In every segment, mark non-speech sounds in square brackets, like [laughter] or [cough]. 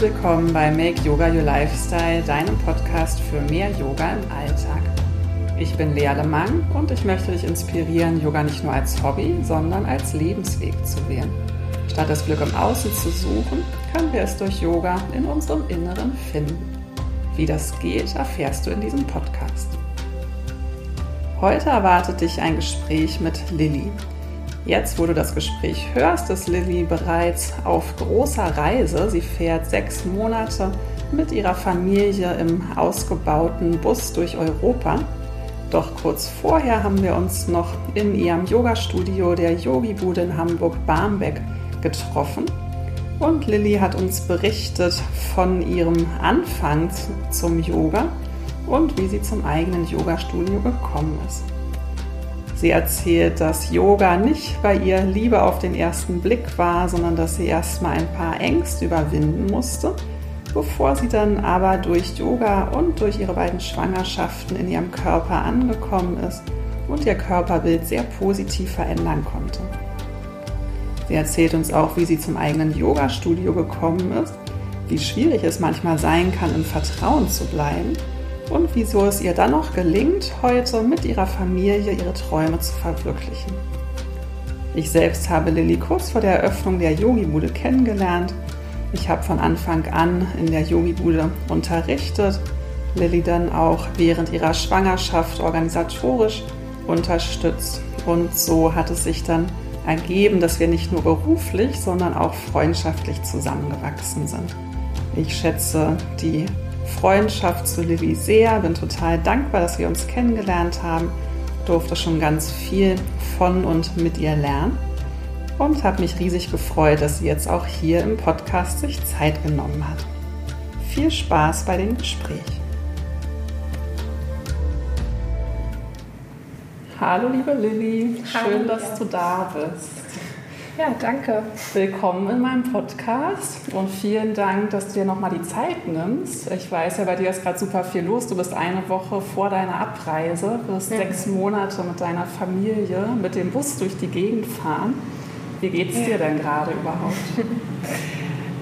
Willkommen bei Make Yoga Your Lifestyle, deinem Podcast für mehr Yoga im Alltag. Ich bin Lea Lemang und ich möchte dich inspirieren, Yoga nicht nur als Hobby, sondern als Lebensweg zu wählen. Statt das Glück im Außen zu suchen, können wir es durch Yoga in unserem Inneren finden. Wie das geht, erfährst du in diesem Podcast. Heute erwartet dich ein Gespräch mit Lilly. Jetzt, wo du das Gespräch hörst, ist Lilly bereits auf großer Reise. Sie fährt sechs Monate mit ihrer Familie im ausgebauten Bus durch Europa. Doch kurz vorher haben wir uns noch in ihrem Yogastudio der Yogi-Bude in Hamburg-Barmbek getroffen. Und Lilly hat uns berichtet von ihrem Anfang zum Yoga und wie sie zum eigenen Yogastudio gekommen ist. Sie erzählt, dass Yoga nicht bei ihr Liebe auf den ersten Blick war, sondern dass sie erstmal ein paar Ängste überwinden musste, bevor sie dann aber durch Yoga und durch ihre beiden Schwangerschaften in ihrem Körper angekommen ist und ihr Körperbild sehr positiv verändern konnte. Sie erzählt uns auch, wie sie zum eigenen Yoga-Studio gekommen ist, wie schwierig es manchmal sein kann, im Vertrauen zu bleiben und wieso es ihr dann noch gelingt, heute mit ihrer Familie ihre Träume zu verwirklichen. Ich selbst habe Lilly kurz vor der Eröffnung der Yogi-Bude kennengelernt. Ich habe von Anfang an in der Yogi-Bude unterrichtet, Lilly dann auch während ihrer Schwangerschaft organisatorisch unterstützt. Und so hat es sich dann ergeben, dass wir nicht nur beruflich, sondern auch freundschaftlich zusammengewachsen sind. Ich schätze die Freundschaft zu Lilly sehr, bin total dankbar, dass wir uns kennengelernt haben, durfte schon ganz viel von und mit ihr lernen und habe mich riesig gefreut, dass sie jetzt auch hier im Podcast sich Zeit genommen hat. Viel Spaß bei dem Gespräch. Hallo liebe Lilly, schön, dass du da bist. Ja, danke. Willkommen in meinem Podcast und vielen Dank, dass du dir nochmal die Zeit nimmst. Ich weiß ja, bei dir ist gerade super viel los. Du bist eine Woche vor deiner Abreise, wirst ja. sechs Monate mit deiner Familie mit dem Bus durch die Gegend fahren. Wie geht es dir denn gerade überhaupt? [laughs]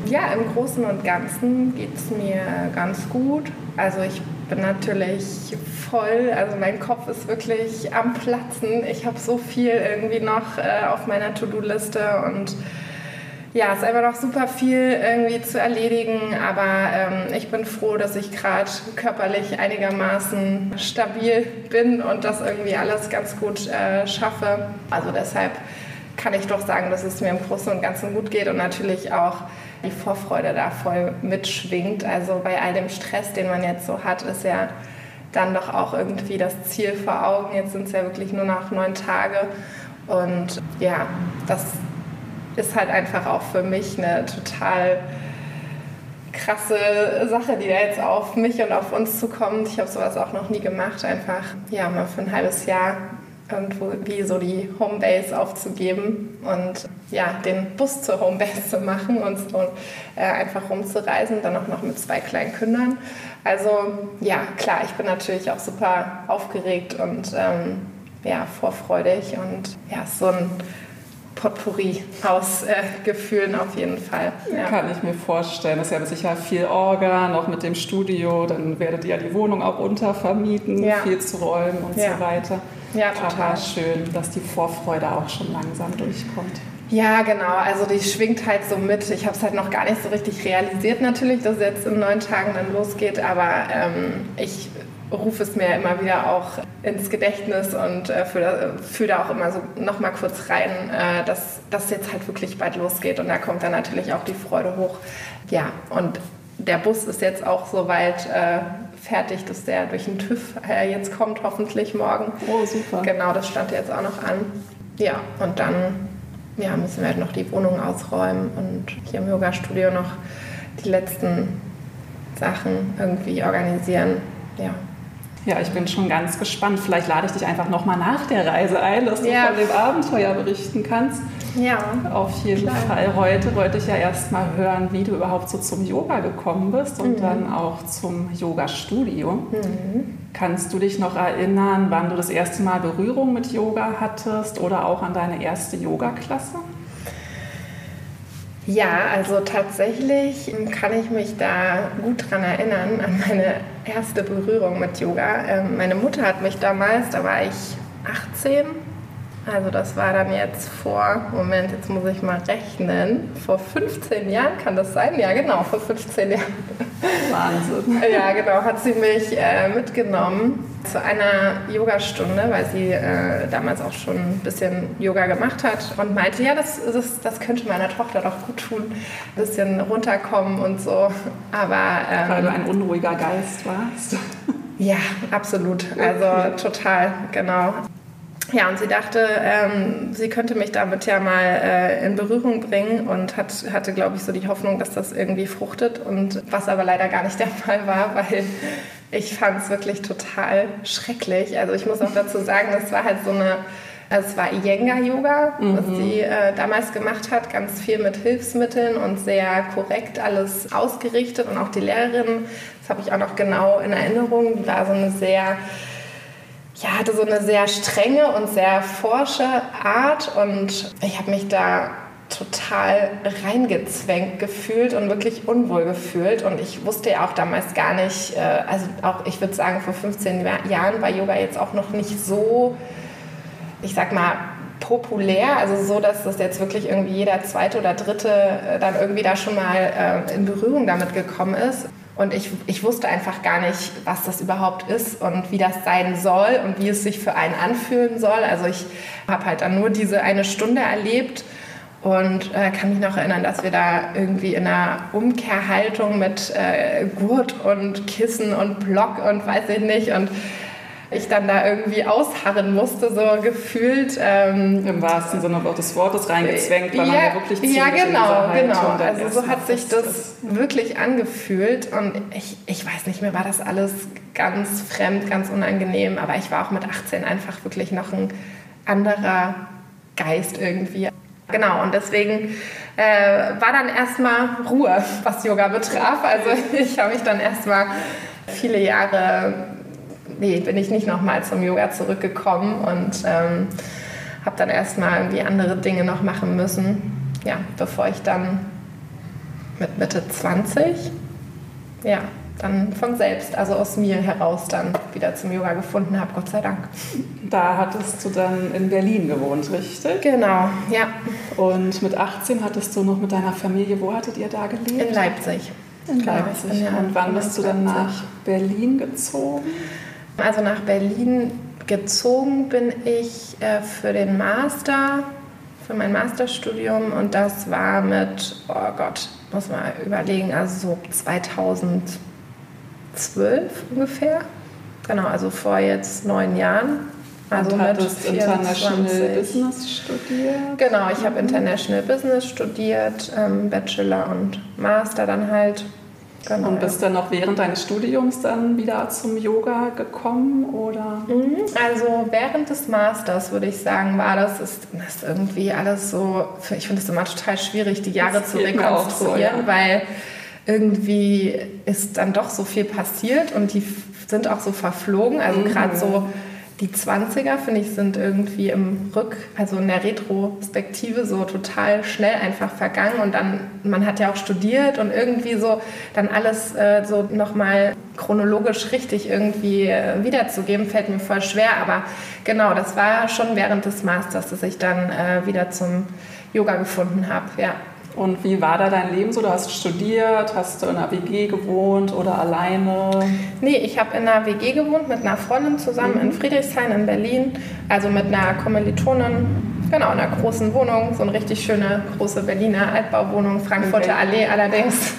Ja, im Großen und Ganzen geht es mir ganz gut. Also ich bin natürlich voll, also mein Kopf ist wirklich am Platzen. Ich habe so viel irgendwie noch äh, auf meiner To-Do-Liste und ja, es ist einfach noch super viel irgendwie zu erledigen, aber ähm, ich bin froh, dass ich gerade körperlich einigermaßen stabil bin und das irgendwie alles ganz gut äh, schaffe. Also deshalb kann ich doch sagen, dass es mir im Großen und Ganzen gut geht und natürlich auch die Vorfreude da voll mitschwingt. Also bei all dem Stress, den man jetzt so hat, ist ja dann doch auch irgendwie das Ziel vor Augen. Jetzt sind es ja wirklich nur noch neun Tage. Und ja, das ist halt einfach auch für mich eine total krasse Sache, die da jetzt auf mich und auf uns zukommt. Ich habe sowas auch noch nie gemacht, einfach ja mal für ein halbes Jahr irgendwo wie so die Homebase aufzugeben und ja, den Bus zur Homebase zu machen und so äh, einfach rumzureisen, dann auch noch mit zwei kleinen Kindern. Also ja, klar, ich bin natürlich auch super aufgeregt und ähm, ja, vorfreudig und ja, so ein Potpourri aus äh, Gefühlen auf jeden Fall. Ja. Kann ich mir vorstellen. Das ist ja sicher viel Orga, noch mit dem Studio. Dann werdet ihr die Wohnung auch untervermieten, ja. viel zu räumen und ja. so weiter. Ja, total. Aber schön, dass die Vorfreude auch schon langsam durchkommt. Ja, genau. Also die schwingt halt so mit. Ich habe es halt noch gar nicht so richtig realisiert natürlich, dass es jetzt in neun Tagen dann losgeht. Aber ähm, ich rufe es mir immer wieder auch ins Gedächtnis und äh, fühle da auch immer so noch mal kurz rein, äh, dass das jetzt halt wirklich bald losgeht. Und da kommt dann natürlich auch die Freude hoch. Ja, und der Bus ist jetzt auch soweit äh, fertig, dass der durch den TÜV äh, jetzt kommt, hoffentlich morgen. Oh, super. Genau, das stand jetzt auch noch an. Ja, und dann ja, müssen wir halt noch die Wohnung ausräumen und hier im Yoga-Studio noch die letzten Sachen irgendwie organisieren. Ja. Ja, ich bin schon ganz gespannt. Vielleicht lade ich dich einfach nochmal nach der Reise ein, dass du ja. von dem Abenteuer berichten kannst. Ja. Auf jeden klar. Fall. Heute wollte ich ja erstmal hören, wie du überhaupt so zum Yoga gekommen bist und mhm. dann auch zum Yoga-Studio. Mhm. Kannst du dich noch erinnern, wann du das erste Mal Berührung mit Yoga hattest oder auch an deine erste Yoga-Klasse? Ja, also tatsächlich kann ich mich da gut dran erinnern, an meine erste Berührung mit Yoga. Ähm, meine Mutter hat mich damals, da war ich 18, also das war dann jetzt vor, Moment, jetzt muss ich mal rechnen, vor 15 Jahren kann das sein? Ja, genau, vor 15 Jahren. Wahnsinn. Ja, genau, hat sie mich äh, mitgenommen zu einer Yogastunde, weil sie äh, damals auch schon ein bisschen Yoga gemacht hat und meinte, ja, das, das, das könnte meiner Tochter doch gut tun, ein bisschen runterkommen und so. Aber, ähm, weil du ein unruhiger Geist warst. Ja, absolut. Also [laughs] total, genau. Ja, und sie dachte, ähm, sie könnte mich damit ja mal äh, in Berührung bringen und hat, hatte, glaube ich, so die Hoffnung, dass das irgendwie fruchtet. Und was aber leider gar nicht der [laughs] Fall war, weil ich fand es wirklich total schrecklich. Also ich muss auch dazu sagen, das war halt so eine, also es war Iyengar-Yoga, mhm. was sie äh, damals gemacht hat, ganz viel mit Hilfsmitteln und sehr korrekt alles ausgerichtet. Und auch die Lehrerin, das habe ich auch noch genau in Erinnerung, die war so eine sehr ja, hatte so eine sehr strenge und sehr forsche Art und ich habe mich da total reingezwängt gefühlt und wirklich unwohl gefühlt. Und ich wusste ja auch damals gar nicht, äh, also auch ich würde sagen, vor 15 Jahren war Yoga jetzt auch noch nicht so, ich sag mal, populär, also so, dass das jetzt wirklich irgendwie jeder zweite oder dritte äh, dann irgendwie da schon mal äh, in Berührung damit gekommen ist. Und ich, ich wusste einfach gar nicht, was das überhaupt ist und wie das sein soll und wie es sich für einen anfühlen soll. Also ich habe halt dann nur diese eine Stunde erlebt und äh, kann mich noch erinnern, dass wir da irgendwie in einer Umkehrhaltung mit äh, Gurt und Kissen und Block und weiß ich nicht und ich dann da irgendwie ausharren musste, so gefühlt. Ähm, Im wahrsten Sinne des Wortes reingezwängt, weil ja, man ja wirklich ziemlich Ja, genau, genau. Also so hat sich das ist. wirklich angefühlt und ich, ich weiß nicht, mir war das alles ganz fremd, ganz unangenehm, aber ich war auch mit 18 einfach wirklich noch ein anderer Geist irgendwie. Genau, und deswegen äh, war dann erstmal Ruhe, was Yoga betraf. Also [laughs] ich habe mich dann erstmal viele Jahre nee, bin ich nicht nochmal zum Yoga zurückgekommen und ähm, habe dann erstmal irgendwie andere Dinge noch machen müssen, ja, bevor ich dann mit Mitte 20, ja, dann von selbst, also aus mir heraus dann wieder zum Yoga gefunden habe, Gott sei Dank. Da hattest du dann in Berlin gewohnt, richtig? Genau, ja. Und mit 18 hattest du noch mit deiner Familie, wo hattet ihr da gelebt? In Leipzig. In Leipzig. Und wann bist du dann nach Berlin gezogen? Also nach Berlin gezogen bin ich äh, für den Master, für mein Masterstudium und das war mit, oh Gott, muss man überlegen, also so 2012 ungefähr. Genau, also vor jetzt neun Jahren. Also und hattest International Business studiert? Genau, ich habe International Business studiert, ähm, Bachelor und Master dann halt Genau, und bist ja. dann noch während deines Studiums dann wieder zum Yoga gekommen oder? Mhm, also während des Masters würde ich sagen, war das, ist, das ist irgendwie alles so, ich finde es immer total schwierig, die Jahre das zu rekonstruieren, so, ja. weil irgendwie ist dann doch so viel passiert und die sind auch so verflogen. Also mhm. gerade so die 20er, finde ich, sind irgendwie im Rück, also in der Retrospektive so total schnell einfach vergangen. Und dann, man hat ja auch studiert und irgendwie so dann alles äh, so nochmal chronologisch richtig irgendwie äh, wiederzugeben, fällt mir voll schwer. Aber genau, das war schon während des Masters, dass ich dann äh, wieder zum Yoga gefunden habe, ja. Und wie war da dein Leben so? Du hast studiert, hast du in einer WG gewohnt oder alleine? Nee, ich habe in einer WG gewohnt mit einer Freundin zusammen mhm. in Friedrichshain in Berlin, also mit einer Kommilitonin Genau, in einer großen Wohnung, so eine richtig schöne große Berliner Altbauwohnung, Frankfurter Allee allerdings.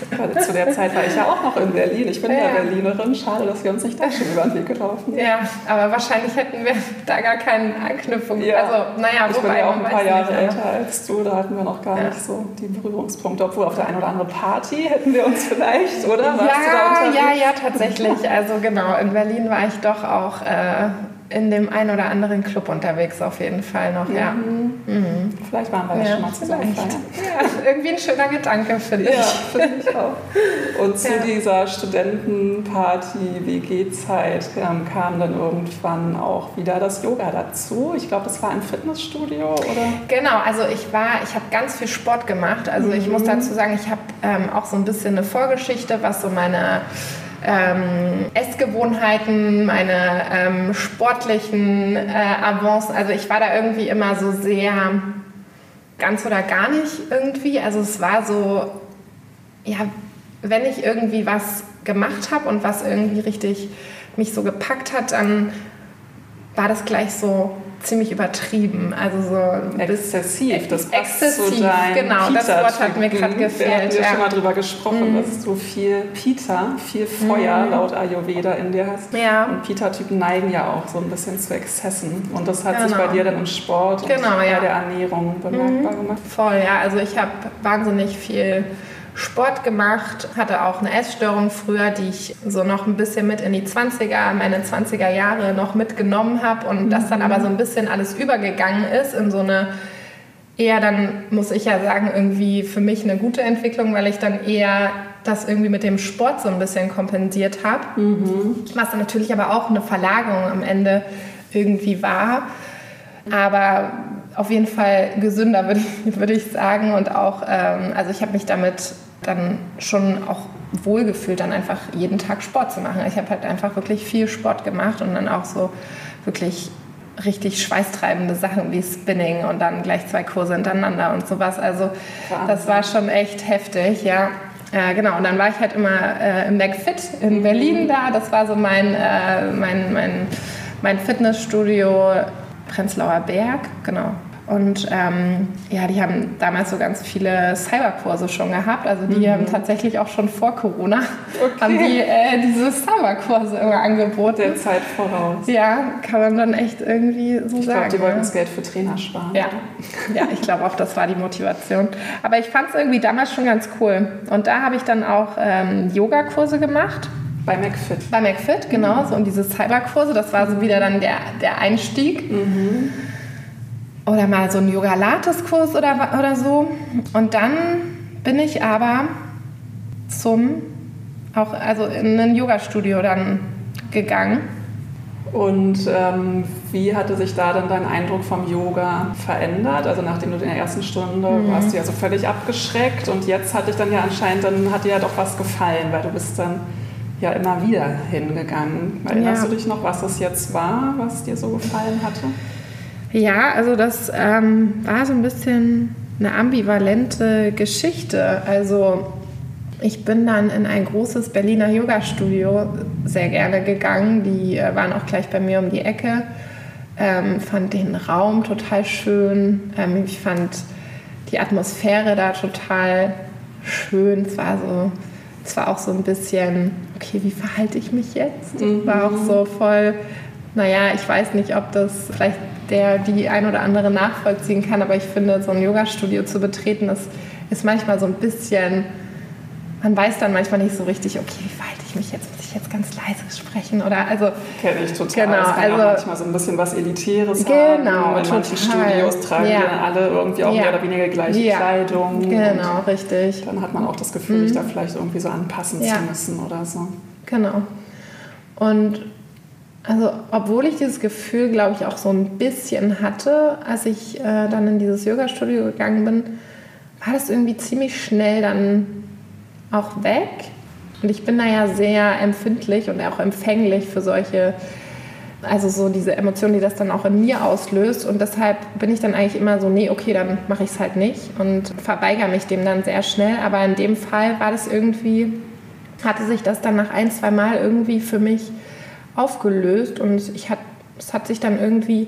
Zu der Zeit war ich ja auch noch in Berlin. Ich bin ja, ja Berlinerin. Schade, dass wir uns nicht da schon über den Weg gelaufen. Ja, aber wahrscheinlich hätten wir da gar keine Anknüpfung. Ja. Also, naja, ich bin ja auch ein paar Jahre nicht, älter als du. Da hatten wir noch gar ja. nicht so die Berührungspunkte. Obwohl auf der einen oder anderen Party hätten wir uns vielleicht, oder? Warst ja, ja, ja, tatsächlich. Also genau, in Berlin war ich doch auch... Äh, in dem einen oder anderen Club unterwegs auf jeden Fall noch, ja. Mhm. Mhm. Vielleicht waren wir ja, schon mal zusammen. Ja, irgendwie ein schöner Gedanke, finde ich. Ja, finde ich auch. [laughs] Und zu ja. dieser Studentenparty, WG-Zeit ähm, kam dann irgendwann auch wieder das Yoga dazu. Ich glaube, das war ein Fitnessstudio, oder? Genau, also ich war, ich habe ganz viel Sport gemacht. Also mhm. ich muss dazu sagen, ich habe ähm, auch so ein bisschen eine Vorgeschichte, was so meine ähm, Essgewohnheiten, meine ähm, sportlichen äh, Avancen. Also ich war da irgendwie immer so sehr ganz oder gar nicht irgendwie. Also es war so, ja, wenn ich irgendwie was gemacht habe und was irgendwie richtig mich so gepackt hat, dann war das gleich so ziemlich übertrieben. Also so exzessiv. Das passt exzessiv, zu genau. Das Wort hat mir gerade gefehlt. Wir haben ja, schon mal drüber gesprochen, mhm. dass du viel Pita, viel Feuer mhm. laut Ayurveda in dir hast. Ja. Und Pita-Typen neigen ja auch so ein bisschen zu Exzessen. Und das hat genau. sich bei dir dann im Sport genau, und ja. bei der Ernährung bemerkbar mhm. gemacht. Voll, ja. Also ich habe wahnsinnig viel Sport gemacht, hatte auch eine Essstörung früher, die ich so noch ein bisschen mit in die 20er, meine 20er Jahre noch mitgenommen habe und das dann aber so ein bisschen alles übergegangen ist in so eine eher dann, muss ich ja sagen, irgendwie für mich eine gute Entwicklung, weil ich dann eher das irgendwie mit dem Sport so ein bisschen kompensiert habe. Mhm. Was dann natürlich aber auch eine Verlagerung am Ende irgendwie war. Aber auf jeden Fall gesünder, [laughs] würde ich, würd ich sagen. Und auch, ähm, also ich habe mich damit dann schon auch wohlgefühlt, dann einfach jeden Tag Sport zu machen. Ich habe halt einfach wirklich viel Sport gemacht und dann auch so wirklich richtig schweißtreibende Sachen wie Spinning und dann gleich zwei Kurse hintereinander und sowas. Also Wahnsinn. das war schon echt heftig, ja. Äh, genau, und dann war ich halt immer äh, im McFit in Berlin da. Das war so mein, äh, mein, mein, mein Fitnessstudio Prenzlauer Berg, genau. Und ähm, ja, die haben damals so ganz viele Cyberkurse schon gehabt. Also die mhm. haben tatsächlich auch schon vor Corona okay. haben die äh, diese Cyberkurse immer angeboten. Der Zeit voraus. Ja, kann man dann echt irgendwie so ich sagen. Ich glaube, die wollten das Geld für Trainer sparen. Ja, ja ich glaube auch, das war die Motivation. Aber ich fand es irgendwie damals schon ganz cool. Und da habe ich dann auch ähm, Yogakurse gemacht. Bei McFit. Bei McFit, genau. So, und diese Cyberkurse, das war so wieder dann der, der Einstieg. Mhm oder mal so einen Yoga-Lattes-Kurs oder, oder so. Und dann bin ich aber zum, auch also in ein Yoga-Studio dann gegangen. Und ähm, wie hatte sich da dann dein Eindruck vom Yoga verändert? Also nachdem du in der ersten Stunde mhm. warst du ja so völlig abgeschreckt und jetzt hat dich dann ja anscheinend, dann hat dir ja doch was gefallen, weil du bist dann ja immer wieder hingegangen. Erinnerst ja. du dich noch, was es jetzt war, was dir so gefallen hatte? Ja, also das ähm, war so ein bisschen eine ambivalente Geschichte. Also ich bin dann in ein großes Berliner Yoga-Studio sehr gerne gegangen. Die äh, waren auch gleich bei mir um die Ecke. Ähm, fand den Raum total schön. Ähm, ich fand die Atmosphäre da total schön. Es war so, es war auch so ein bisschen, okay, wie verhalte ich mich jetzt? Mhm. War auch so voll, naja, ich weiß nicht, ob das vielleicht der die ein oder andere nachvollziehen kann. Aber ich finde, so ein Yoga-Studio zu betreten, das ist manchmal so ein bisschen, man weiß dann manchmal nicht so richtig, okay, wie verhalte ich mich jetzt? Muss ich jetzt ganz leise sprechen? Oder also. Kenne ich total. Genau, das kann also, auch manchmal so ein bisschen was Elitäres genau, haben. In manchen Studios tragen ja. dann alle irgendwie auch ja. mehr oder weniger gleiche ja. Kleidung. Genau, richtig. Dann hat man auch das Gefühl, mhm. sich da vielleicht irgendwie so anpassen zu müssen oder so. Genau. Und also, obwohl ich dieses Gefühl, glaube ich, auch so ein bisschen hatte, als ich äh, dann in dieses Yoga-Studio gegangen bin, war das irgendwie ziemlich schnell dann auch weg. Und ich bin da ja sehr empfindlich und auch empfänglich für solche, also so diese Emotionen, die das dann auch in mir auslöst. Und deshalb bin ich dann eigentlich immer so, nee, okay, dann mache ich es halt nicht und verweigere mich dem dann sehr schnell. Aber in dem Fall war das irgendwie, hatte sich das dann nach ein, zwei Mal irgendwie für mich aufgelöst und ich hat, es hat sich dann irgendwie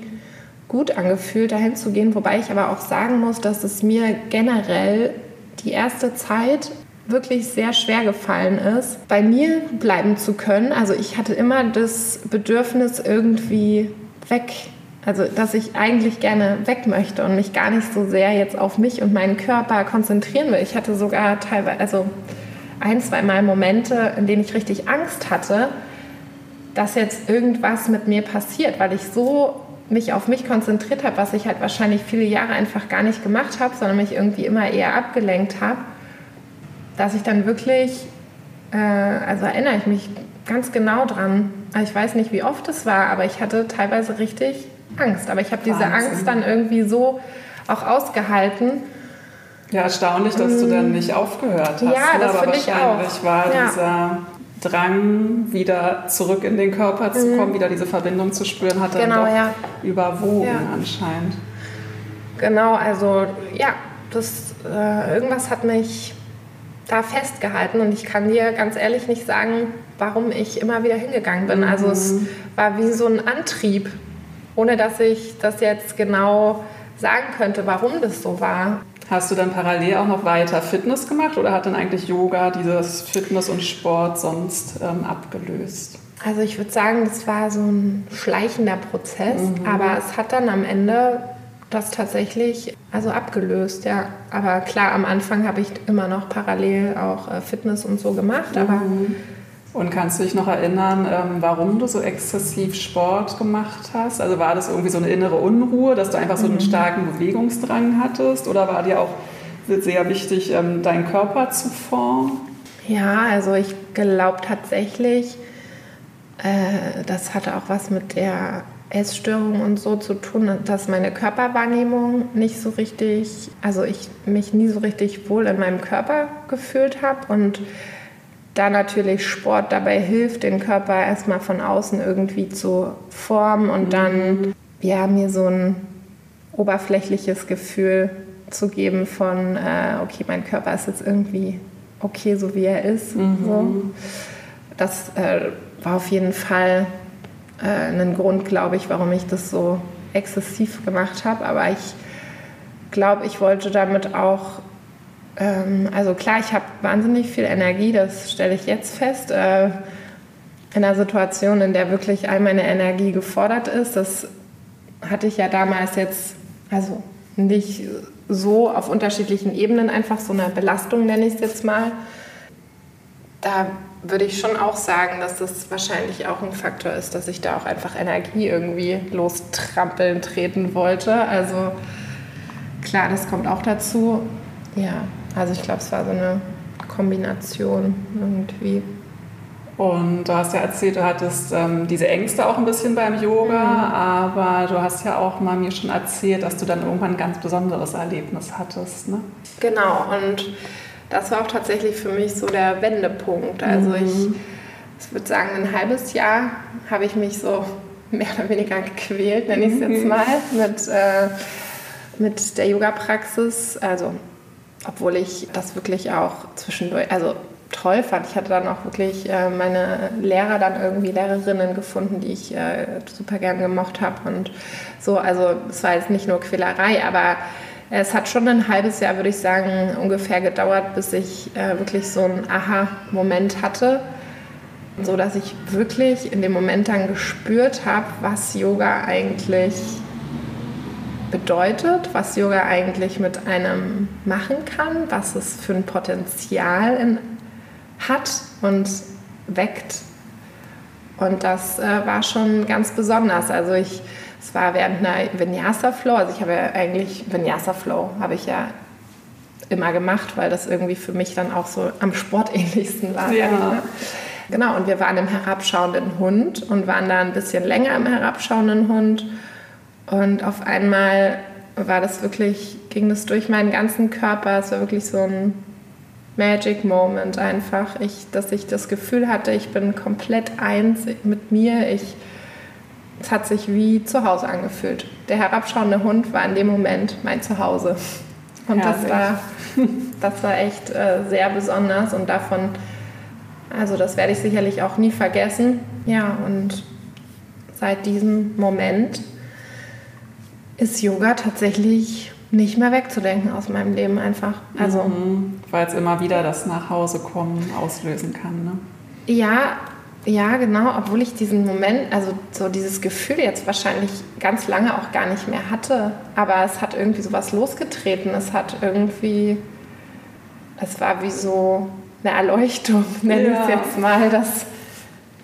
gut angefühlt, dahin zu gehen, wobei ich aber auch sagen muss, dass es mir generell die erste Zeit wirklich sehr schwer gefallen ist, bei mir bleiben zu können. Also ich hatte immer das Bedürfnis irgendwie weg, also dass ich eigentlich gerne weg möchte und mich gar nicht so sehr jetzt auf mich und meinen Körper konzentrieren will. Ich hatte sogar teilweise, also ein, zwei Mal Momente, in denen ich richtig Angst hatte, dass jetzt irgendwas mit mir passiert, weil ich so mich auf mich konzentriert habe, was ich halt wahrscheinlich viele Jahre einfach gar nicht gemacht habe, sondern mich irgendwie immer eher abgelenkt habe, dass ich dann wirklich, äh, also erinnere ich mich ganz genau dran. Also ich weiß nicht, wie oft es war, aber ich hatte teilweise richtig Angst. Aber ich habe diese Angst dann irgendwie so auch ausgehalten. Ja, erstaunlich, dass du dann nicht aufgehört hast. Ja, das aber ich wahrscheinlich auch. war Ja. dieser Drang, wieder zurück in den Körper zu kommen, wieder diese Verbindung zu spüren, hat dann Mhm. Genau, doch ja. überwogen Ja. anscheinend. Genau, also ja, das, äh, irgendwas hat mich da festgehalten und ich kann dir ganz ehrlich nicht sagen, warum ich immer wieder hingegangen bin. Also es war wie so ein Antrieb, ohne dass ich das jetzt genau sagen könnte, warum das so war. Hast du dann parallel auch noch weiter Fitness gemacht oder hat dann eigentlich Yoga dieses Fitness und Sport sonst ähm, abgelöst? Also ich würde sagen, das war so ein schleichender Prozess, aber es hat dann am Ende das tatsächlich also abgelöst, ja. Aber klar, am Anfang habe ich immer noch parallel auch äh, Fitness und so gemacht, aber Und kannst du dich noch erinnern, ähm, warum du so exzessiv Sport gemacht hast? Also war das irgendwie so eine innere Unruhe, dass du einfach so einen starken Bewegungsdrang hattest? Oder war dir auch sehr wichtig, ähm, deinen Körper zu formen? Ja, also ich glaube tatsächlich, äh, das hatte auch was mit der Essstörung und so zu tun, dass meine Körperwahrnehmung nicht so richtig, also ich mich nie so richtig wohl in meinem Körper gefühlt habe und da natürlich Sport dabei hilft, den Körper erstmal von außen irgendwie zu formen und dann ja mir so ein oberflächliches Gefühl zu geben von, äh, okay, mein Körper ist jetzt irgendwie okay, so wie er ist. So. Das äh, war auf jeden Fall äh, ein Grund, glaube ich, warum ich das so exzessiv gemacht habe. Aber ich glaube, ich wollte damit auch, also klar, ich habe wahnsinnig viel Energie, das stelle ich jetzt fest. Äh, in einer Situation, in der wirklich all meine Energie gefordert ist, das hatte ich ja damals jetzt, also nicht so auf unterschiedlichen Ebenen, einfach so eine Belastung nenne ich es jetzt mal. Da würde ich schon auch sagen, dass das wahrscheinlich auch ein Faktor ist, dass ich da auch einfach Energie irgendwie lostrampeln treten wollte. Also klar, das kommt auch dazu. Ja, also ich glaube, es war so eine Kombination irgendwie. Und du hast ja erzählt, du hattest ähm, diese Ängste auch ein bisschen beim Yoga, aber du hast ja auch mal mir schon erzählt, dass du dann irgendwann ein ganz besonderes Erlebnis hattest. Ne? Genau, und das war auch tatsächlich für mich so der Wendepunkt. Also ich, ich würde sagen, ein halbes Jahr habe ich mich so mehr oder weniger gequält, nenne ich es jetzt mal, mit, äh, mit der Yoga-Praxis. Also, obwohl ich das wirklich auch zwischendurch, also toll fand. Ich hatte dann auch wirklich äh, meine Lehrer dann irgendwie Lehrerinnen gefunden, die ich äh, super gern gemocht habe und so. Also es war jetzt nicht nur Quälerei, aber es hat schon ein halbes Jahr, würde ich sagen, ungefähr gedauert, bis ich äh, wirklich so einen Aha-Moment hatte, so dass ich wirklich in dem Moment dann gespürt habe, was Yoga eigentlich bedeutet, was Yoga eigentlich mit einem machen kann, was es für ein Potenzial in, hat und weckt. Und das äh, war schon ganz besonders. Also ich, es war während einer Vinyasa Flow, also ich habe ja eigentlich Vinyasa Flow habe ich ja immer gemacht, weil das irgendwie für mich dann auch so am sportähnlichsten war. Ja. mal. Genau, und wir waren im herabschauenden Hund und waren da ein bisschen länger im herabschauenden Hund. Und auf einmal war das wirklich, ging das durch meinen ganzen Körper. Es war wirklich so ein Magic Moment einfach. Ich, dass ich das Gefühl hatte, ich bin komplett eins mit mir. Ich, es hat sich wie zu Hause angefühlt. Der herabschauende Hund war in dem Moment mein Zuhause. Und das war, das war echt äh, sehr besonders und davon, also das werde ich sicherlich auch nie vergessen. Ja, und seit diesem Moment ist Yoga tatsächlich nicht mehr wegzudenken aus meinem Leben einfach. Also Mhm. Weil es immer wieder das Nachhausekommen auslösen kann. Ne? ja, ja, genau, obwohl ich diesen Moment, also so dieses Gefühl jetzt wahrscheinlich ganz lange auch gar nicht mehr hatte, aber es hat irgendwie sowas losgetreten. Es hat irgendwie, es war wie so eine Erleuchtung, [laughs] nenne ich es Ja. jetzt mal, dass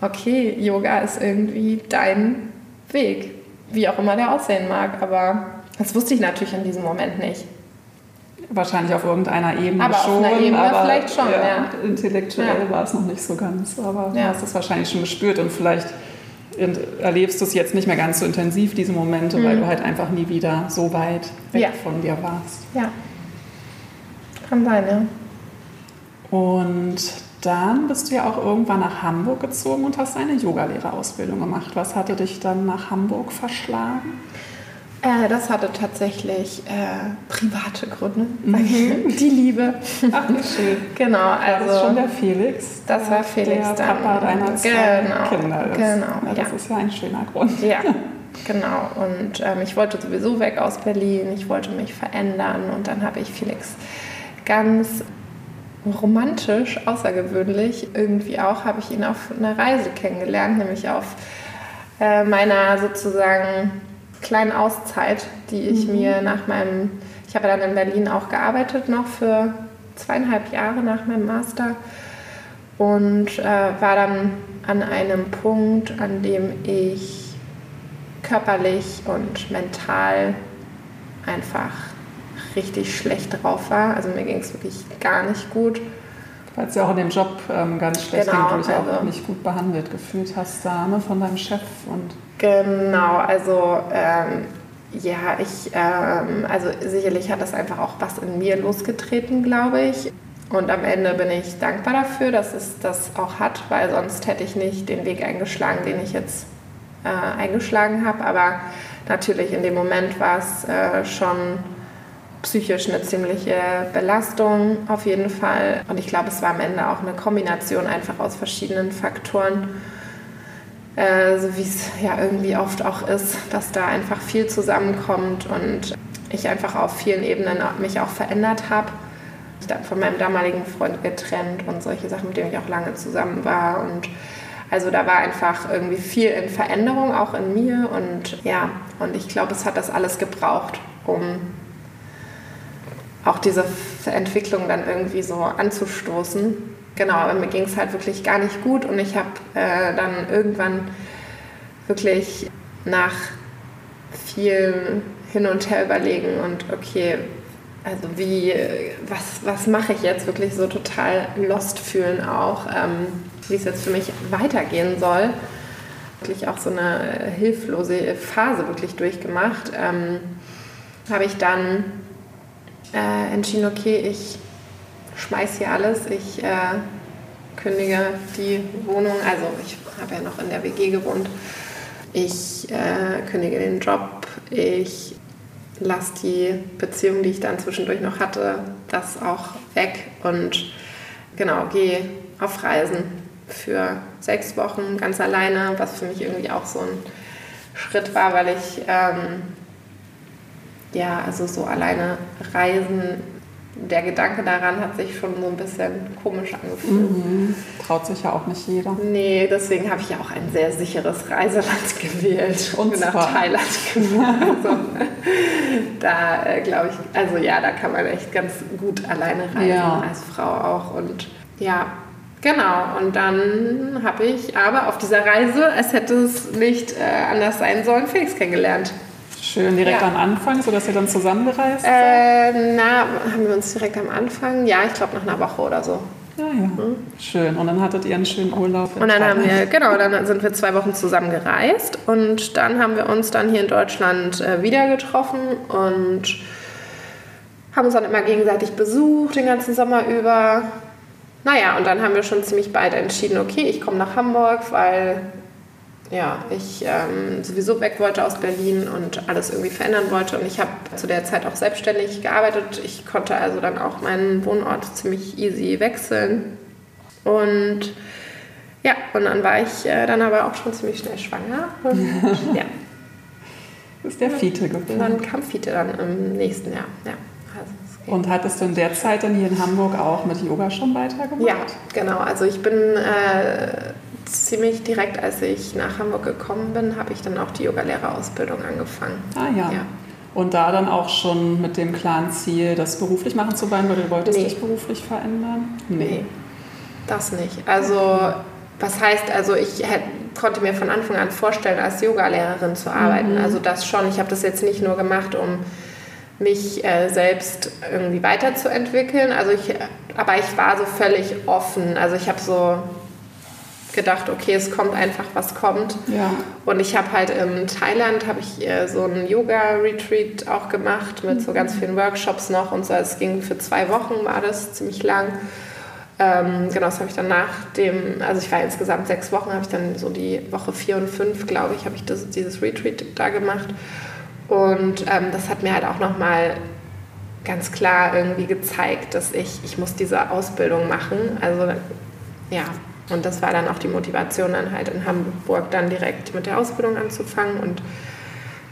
okay, Yoga ist irgendwie dein Weg, wie auch immer der aussehen mag. Aber das wusste ich natürlich in diesem Moment nicht. Wahrscheinlich auf irgendeiner Ebene aber schon. Auf einer Ebene aber vielleicht schon, ja, ja. Intellektuell ja. war es noch nicht so ganz, aber du hast es wahrscheinlich schon gespürt und vielleicht erlebst du es jetzt nicht mehr ganz so intensiv, diese Momente, mhm. weil du halt einfach nie wieder so weit weg von dir warst. Ja. Kann sein, ja. Und dann bist du ja auch irgendwann nach Hamburg gezogen und hast eine Yogalehrerausbildung gemacht. Was hatte dich dann nach Hamburg verschlagen? Äh, das hatte tatsächlich äh, private Gründe. Mhm. Die Liebe. Ach, wie schön. [laughs] Genau, also. Das ist schon der Felix. Das war Felix der dann. Papa deiner zwei genau, Kinder ist. Genau. Ja, das ja. ist ja ein schöner Grund. Ja. [laughs] Genau, und ähm, ich wollte sowieso weg aus Berlin, ich wollte mich verändern und dann habe ich Felix ganz romantisch, außergewöhnlich irgendwie auch, habe ich ihn auf einer Reise kennengelernt, nämlich auf äh, meiner sozusagen kleinen Auszeit, die ich mhm. mir nach meinem, ich habe dann in Berlin auch gearbeitet noch für zweieinhalb Jahre nach meinem Master und äh, war dann an einem Punkt, an dem ich körperlich und mental einfach richtig schlecht drauf war. Also mir ging es wirklich gar nicht gut. Weil es ja auch in dem Job ähm, ganz schlecht genau, ging, du dich also, auch nicht gut behandelt gefühlt hast da ne, von deinem Chef und Genau, also ähm, ja, ich, ähm, also sicherlich hat das einfach auch was in mir losgetreten, glaube ich. Und am Ende bin ich dankbar dafür, dass es das auch hat, weil sonst hätte ich nicht den Weg eingeschlagen, den ich jetzt äh, eingeschlagen habe. Aber natürlich in dem Moment war es äh, schon psychisch eine ziemliche Belastung auf jeden Fall. Und ich glaube, es war am Ende auch eine Kombination einfach aus verschiedenen Faktoren äh, so wie es ja irgendwie oft auch ist, dass da einfach viel zusammenkommt und ich einfach auf vielen Ebenen mich auch verändert habe. Ich dann von meinem damaligen Freund getrennt und solche Sachen, mit denen ich auch lange zusammen war und also da war einfach irgendwie viel in Veränderung, auch in mir und ja, und ich glaube, es hat das alles gebraucht, um auch diese Entwicklung dann irgendwie so anzustoßen genau, aber mir ging es halt wirklich gar nicht gut und ich habe äh, dann irgendwann wirklich nach viel hin und her überlegen und okay, also wie, was, was mache ich jetzt wirklich so total lost fühlen auch, ähm, wie es jetzt für mich weitergehen soll. Wirklich auch so eine hilflose Phase wirklich durchgemacht. Ähm, habe ich dann äh, entschieden, okay, ich schmeiß hier alles, ich äh, kündige die Wohnung, also ich habe ja noch in der WG gewohnt, ich äh, kündige den Job, ich lasse die Beziehung, die ich dann zwischendurch noch hatte, das auch weg und genau, gehe auf Reisen für sechs Wochen ganz alleine, was für mich irgendwie auch so ein Schritt war, weil ich ähm, ja, also so alleine reisen der Gedanke daran hat sich schon so ein bisschen komisch angefühlt. Mhm. Traut sich ja auch nicht jeder. Nee, deswegen habe ich ja auch ein sehr sicheres Reiseland [laughs] gewählt und bin nach Thailand [laughs] gefahren. also, da äh, glaube ich, also ja, da kann man echt ganz gut alleine reisen, ja. als Frau auch. Und ja, Genau, und dann habe ich aber auf dieser Reise, als hätte es nicht äh, anders sein sollen, Felix kennengelernt. Schön, direkt ja. am Anfang, sodass ihr dann zusammengereist seid? Äh, na, haben wir uns direkt am Anfang? Ja, ich glaube nach einer Woche oder so. Ja, ja. Mhm. Schön. Und dann hattet ihr einen schönen Urlaub. Und dann haben wir, genau, dann sind wir zwei Wochen zusammen gereist und dann haben wir uns dann hier in Deutschland äh, wieder getroffen und haben uns dann immer gegenseitig besucht den ganzen Sommer über. Naja, und dann haben wir schon ziemlich beide entschieden, okay, ich komme nach Hamburg, weil ja, ich ähm, sowieso weg wollte aus Berlin und alles irgendwie verändern wollte. Und ich habe zu der Zeit auch selbstständig gearbeitet. Ich konnte also dann auch meinen Wohnort ziemlich easy wechseln. Und ja, und dann war ich äh, dann aber auch schon ziemlich schnell schwanger. Und, [laughs] ja. Ist der Fiete gekommen? Und dann kam Fiete dann im nächsten Jahr. Ja. Also und hattest du in der Zeit dann hier in Hamburg auch mit Yoga schon weitergemacht? Ja, genau. Also ich bin äh, ziemlich direkt, als ich nach Hamburg gekommen bin, habe ich dann auch die Yogalehrerausbildung angefangen. Ah ja. ja. Und da dann auch schon mit dem klaren Ziel, das beruflich machen zu wollen, weil du wolltest nee. dich beruflich verändern? Nee. nee. das nicht. Also was heißt, also ich hätte, konnte mir von Anfang an vorstellen, als Yogalehrerin zu arbeiten. Mhm. Also das schon. Ich habe das jetzt nicht nur gemacht, um mich äh, selbst irgendwie weiterzuentwickeln. Also ich, aber ich war so völlig offen. Also ich habe so gedacht, okay, es kommt einfach, was kommt. Ja. Und ich habe halt in Thailand habe ich äh, so einen Yoga-Retreat auch gemacht mit so ganz vielen Workshops noch und so. Es ging für zwei Wochen, war das ziemlich lang. Ähm, genau, das habe ich dann nach dem, also ich war insgesamt sechs Wochen, habe ich dann so die Woche vier und fünf, glaube ich, habe ich das, dieses Retreat da gemacht. Und ähm, das hat mir halt auch nochmal ganz klar irgendwie gezeigt, dass ich, ich muss diese Ausbildung machen. Also ja, und das war dann auch die Motivation, dann halt in Hamburg dann direkt mit der Ausbildung anzufangen. Und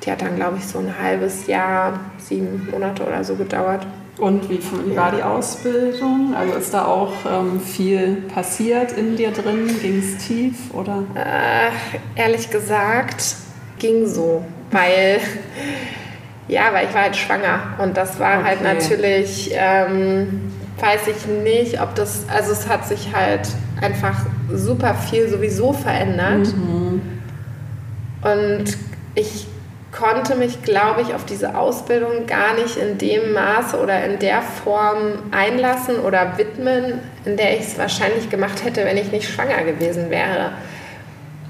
die hat dann, glaube ich, so ein halbes Jahr, sieben Monate oder so gedauert. Und wie, wie war die Ausbildung? Also ist da auch ähm, viel passiert in dir drin? Ging es tief oder? Äh, ehrlich gesagt, ging so, weil [laughs] ja, weil ich war halt schwanger und das war halt okay. halt natürlich, ähm, weiß ich nicht, ob das, also es hat sich halt einfach super viel sowieso verändert mhm. und ich konnte mich, glaube ich, auf diese Ausbildung gar nicht in dem Maße oder in der Form einlassen oder widmen, in der ich es wahrscheinlich gemacht hätte, wenn ich nicht schwanger gewesen wäre.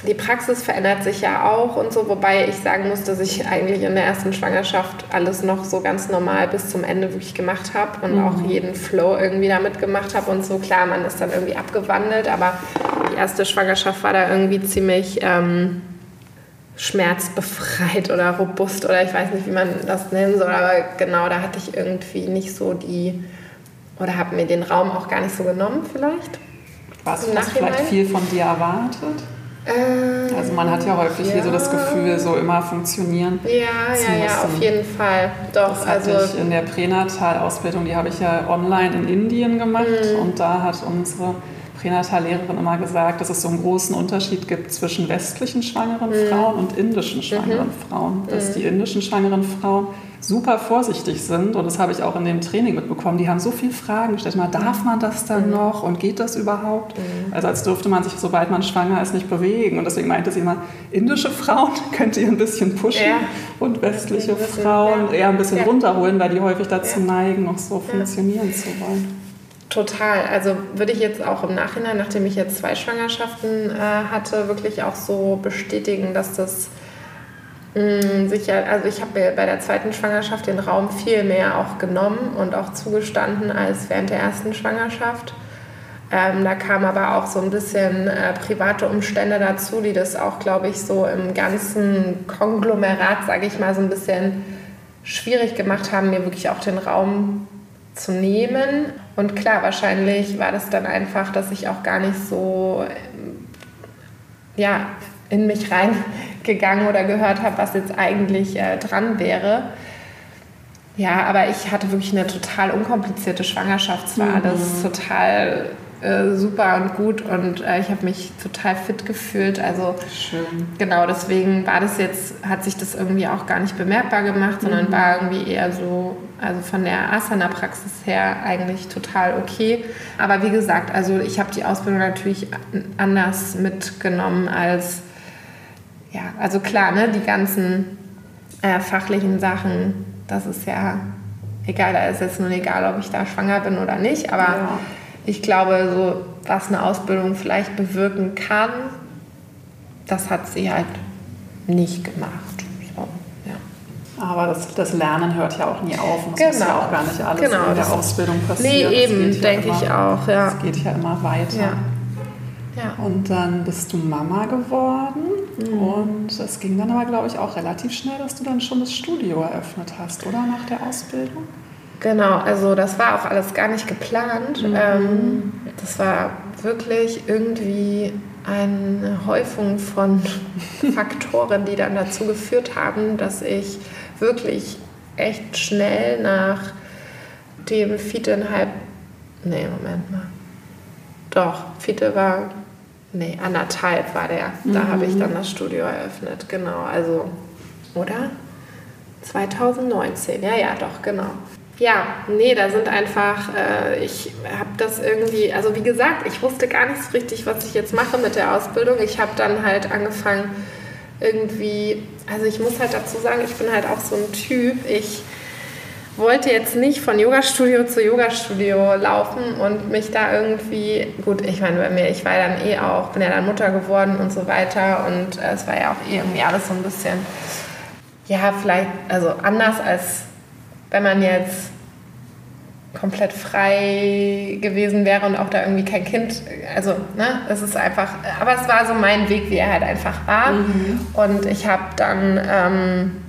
Die Praxis verändert sich ja auch und so, wobei ich sagen muss, dass ich eigentlich in der ersten Schwangerschaft alles noch so ganz normal bis zum Ende wirklich gemacht habe und mhm. auch jeden Flow irgendwie damit gemacht habe und so. Klar, man ist dann irgendwie abgewandelt, aber die erste Schwangerschaft war da irgendwie ziemlich... Ähm, schmerzbefreit oder robust oder ich weiß nicht, wie man das nennen soll, aber genau, da hatte ich irgendwie nicht so die, oder habe mir den Raum auch gar nicht so genommen vielleicht. Was hast du vielleicht viel von dir erwartet? Äh, also man hat ja häufig ja. hier so das Gefühl, so immer funktionieren Ja, zu ja, ja, auf jeden Fall. Doch, das hatte also ich in der Pränatal-Ausbildung, die habe ich ja online in Indien gemacht mhm. und da hat unsere Pränatallehrerin immer gesagt, dass es so einen großen Unterschied gibt zwischen westlichen schwangeren mhm. Frauen und indischen schwangeren mhm. Frauen. Dass mhm. die indischen schwangeren Frauen super vorsichtig sind und das habe ich auch in dem Training mitbekommen. Die haben so viele Fragen gestellt. Mal, darf man das dann mhm. noch und geht das überhaupt? Mhm. Also als dürfte man sich, sobald man schwanger ist, nicht bewegen. Und deswegen meinte sie immer, indische Frauen [laughs] könnt ihr ein bisschen pushen ja. und westliche Frauen eher ein bisschen ja. runterholen, weil die häufig dazu ja. neigen, noch so funktionieren zu wollen. Total. Also würde ich jetzt auch im Nachhinein, nachdem ich jetzt zwei Schwangerschaften äh, hatte, wirklich auch so bestätigen, dass das sicher, also ich habe bei der zweiten Schwangerschaft den Raum viel mehr auch genommen und auch zugestanden als während der ersten Schwangerschaft. Ähm, da kamen aber auch so ein bisschen äh, private Umstände dazu, die das auch, glaube ich, so im ganzen Konglomerat, sage ich mal, so ein bisschen schwierig gemacht haben, mir wirklich auch den Raum zu nehmen. Und klar, wahrscheinlich war das dann einfach, dass ich auch gar nicht so ja, in mich reingegangen oder gehört habe, was jetzt eigentlich äh, dran wäre. Ja, aber ich hatte wirklich eine total unkomplizierte Schwangerschaft. Es war mhm. alles total äh, super und gut und äh, ich habe mich total fit gefühlt. Also Schön. genau deswegen war das jetzt, hat sich das irgendwie auch gar nicht bemerkbar gemacht, sondern mhm. war irgendwie eher so, also von der Asana-Praxis her eigentlich total okay. Aber wie gesagt, also ich habe die Ausbildung natürlich anders mitgenommen als, ja, also klar, ne, die ganzen äh, fachlichen Sachen, das ist ja egal, da ist jetzt nun egal, ob ich da schwanger bin oder nicht, aber ja ich glaube, so was eine Ausbildung vielleicht bewirken kann, das hat sie halt nicht gemacht. So, ja. Aber das, das, Lernen hört ja auch nie auf. Und das genau. muss ja auch gar nicht alles genau, in der Ausbildung passieren. Nee, eben, denke ja ich auch. Ja. Es geht ja immer weiter. Ja. Und dann bist du Mama geworden mhm. und es ging dann aber, glaube ich, auch relativ schnell, dass du dann schon das Studio eröffnet hast, oder nach der Ausbildung? Genau, also das war auch alles gar nicht geplant. Mhm. Ähm, das war wirklich irgendwie eine Häufung von [laughs] Faktoren, die dann dazu geführt haben, dass ich wirklich echt schnell nach dem viereinhalb, nee, Moment mal, doch, Fiete war, nee, anderthalb war der. Da mhm. habe ich dann das Studio eröffnet, genau, also, oder? 2019, ja, ja, doch, genau. ja, nee, da sind einfach, äh, ich habe das irgendwie, also wie gesagt, ich wusste gar nicht so richtig, was ich jetzt mache mit der Ausbildung. Ich habe dann halt angefangen, irgendwie, also ich muss halt dazu sagen, ich bin halt auch so ein Typ, ich wollte jetzt nicht von Yogastudio zu Yogastudio laufen und mich da irgendwie, gut, ich meine, bei mir, ich war dann eh auch, bin ja dann Mutter geworden und so weiter und äh, es war ja auch eh irgendwie alles so ein bisschen, ja, vielleicht, also anders als wenn man jetzt komplett frei gewesen wäre und auch da irgendwie kein Kind, also ne, es ist einfach, aber es war so mein Weg, wie er halt einfach war. Mhm. Und ich habe dann ähm,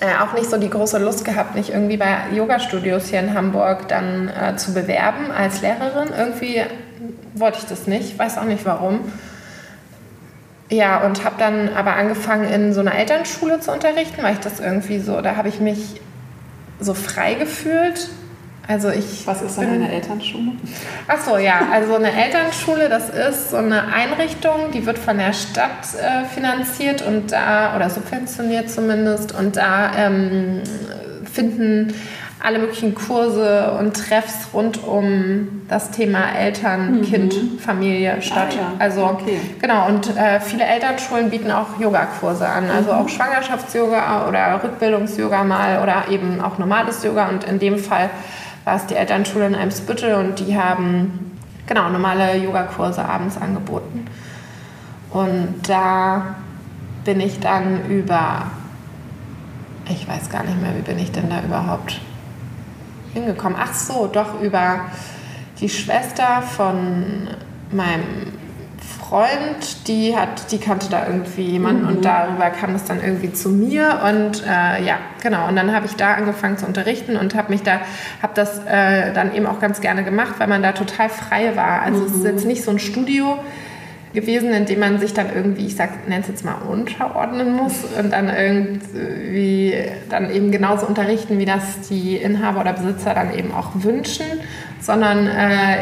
äh, auch nicht so die große Lust gehabt, mich irgendwie bei Yoga-Studios hier in Hamburg dann äh, zu bewerben als Lehrerin. Irgendwie wollte ich das nicht, weiß auch nicht warum. Ja, und habe dann aber angefangen in so einer Elternschule zu unterrichten, weil ich das irgendwie so, da habe ich mich so frei gefühlt. Also ich Was ist denn eine Elternschule? Ach so, ja. Also eine Elternschule, das ist so eine Einrichtung, die wird von der Stadt äh, finanziert und da, oder subventioniert zumindest, und da ähm, finden alle möglichen Kurse und Treffs rund um das Thema Eltern, mhm. Kind, Familie statt. Ah, ja. Also okay. genau, und äh, viele Elternschulen bieten auch Yogakurse an, also mhm. auch Schwangerschafts-Yoga oder Rückbildungs-Yoga mal oder eben auch normales Yoga. Und in dem Fall war es die Elternschule in Eimsbüttel und die haben genau normale Yogakurse abends angeboten. Und da bin ich dann über, ich weiß gar nicht mehr, wie bin ich denn da überhaupt hingekommen? Ach so, doch über die Schwester von meinem Freund, die hat, die kannte da irgendwie jemanden mhm. und darüber kam es dann irgendwie zu mir und äh, ja, genau. Und dann habe ich da angefangen zu unterrichten und habe mich da, habe das äh, dann eben auch ganz gerne gemacht, weil man da total frei war. Also mhm. es ist mhm. jetzt nicht so ein Studio gewesen, in dem man sich dann irgendwie, ich sag, nenne es jetzt mal unterordnen muss und dann irgendwie dann eben genauso unterrichten, wie das die Inhaber oder Besitzer dann eben auch wünschen, sondern äh,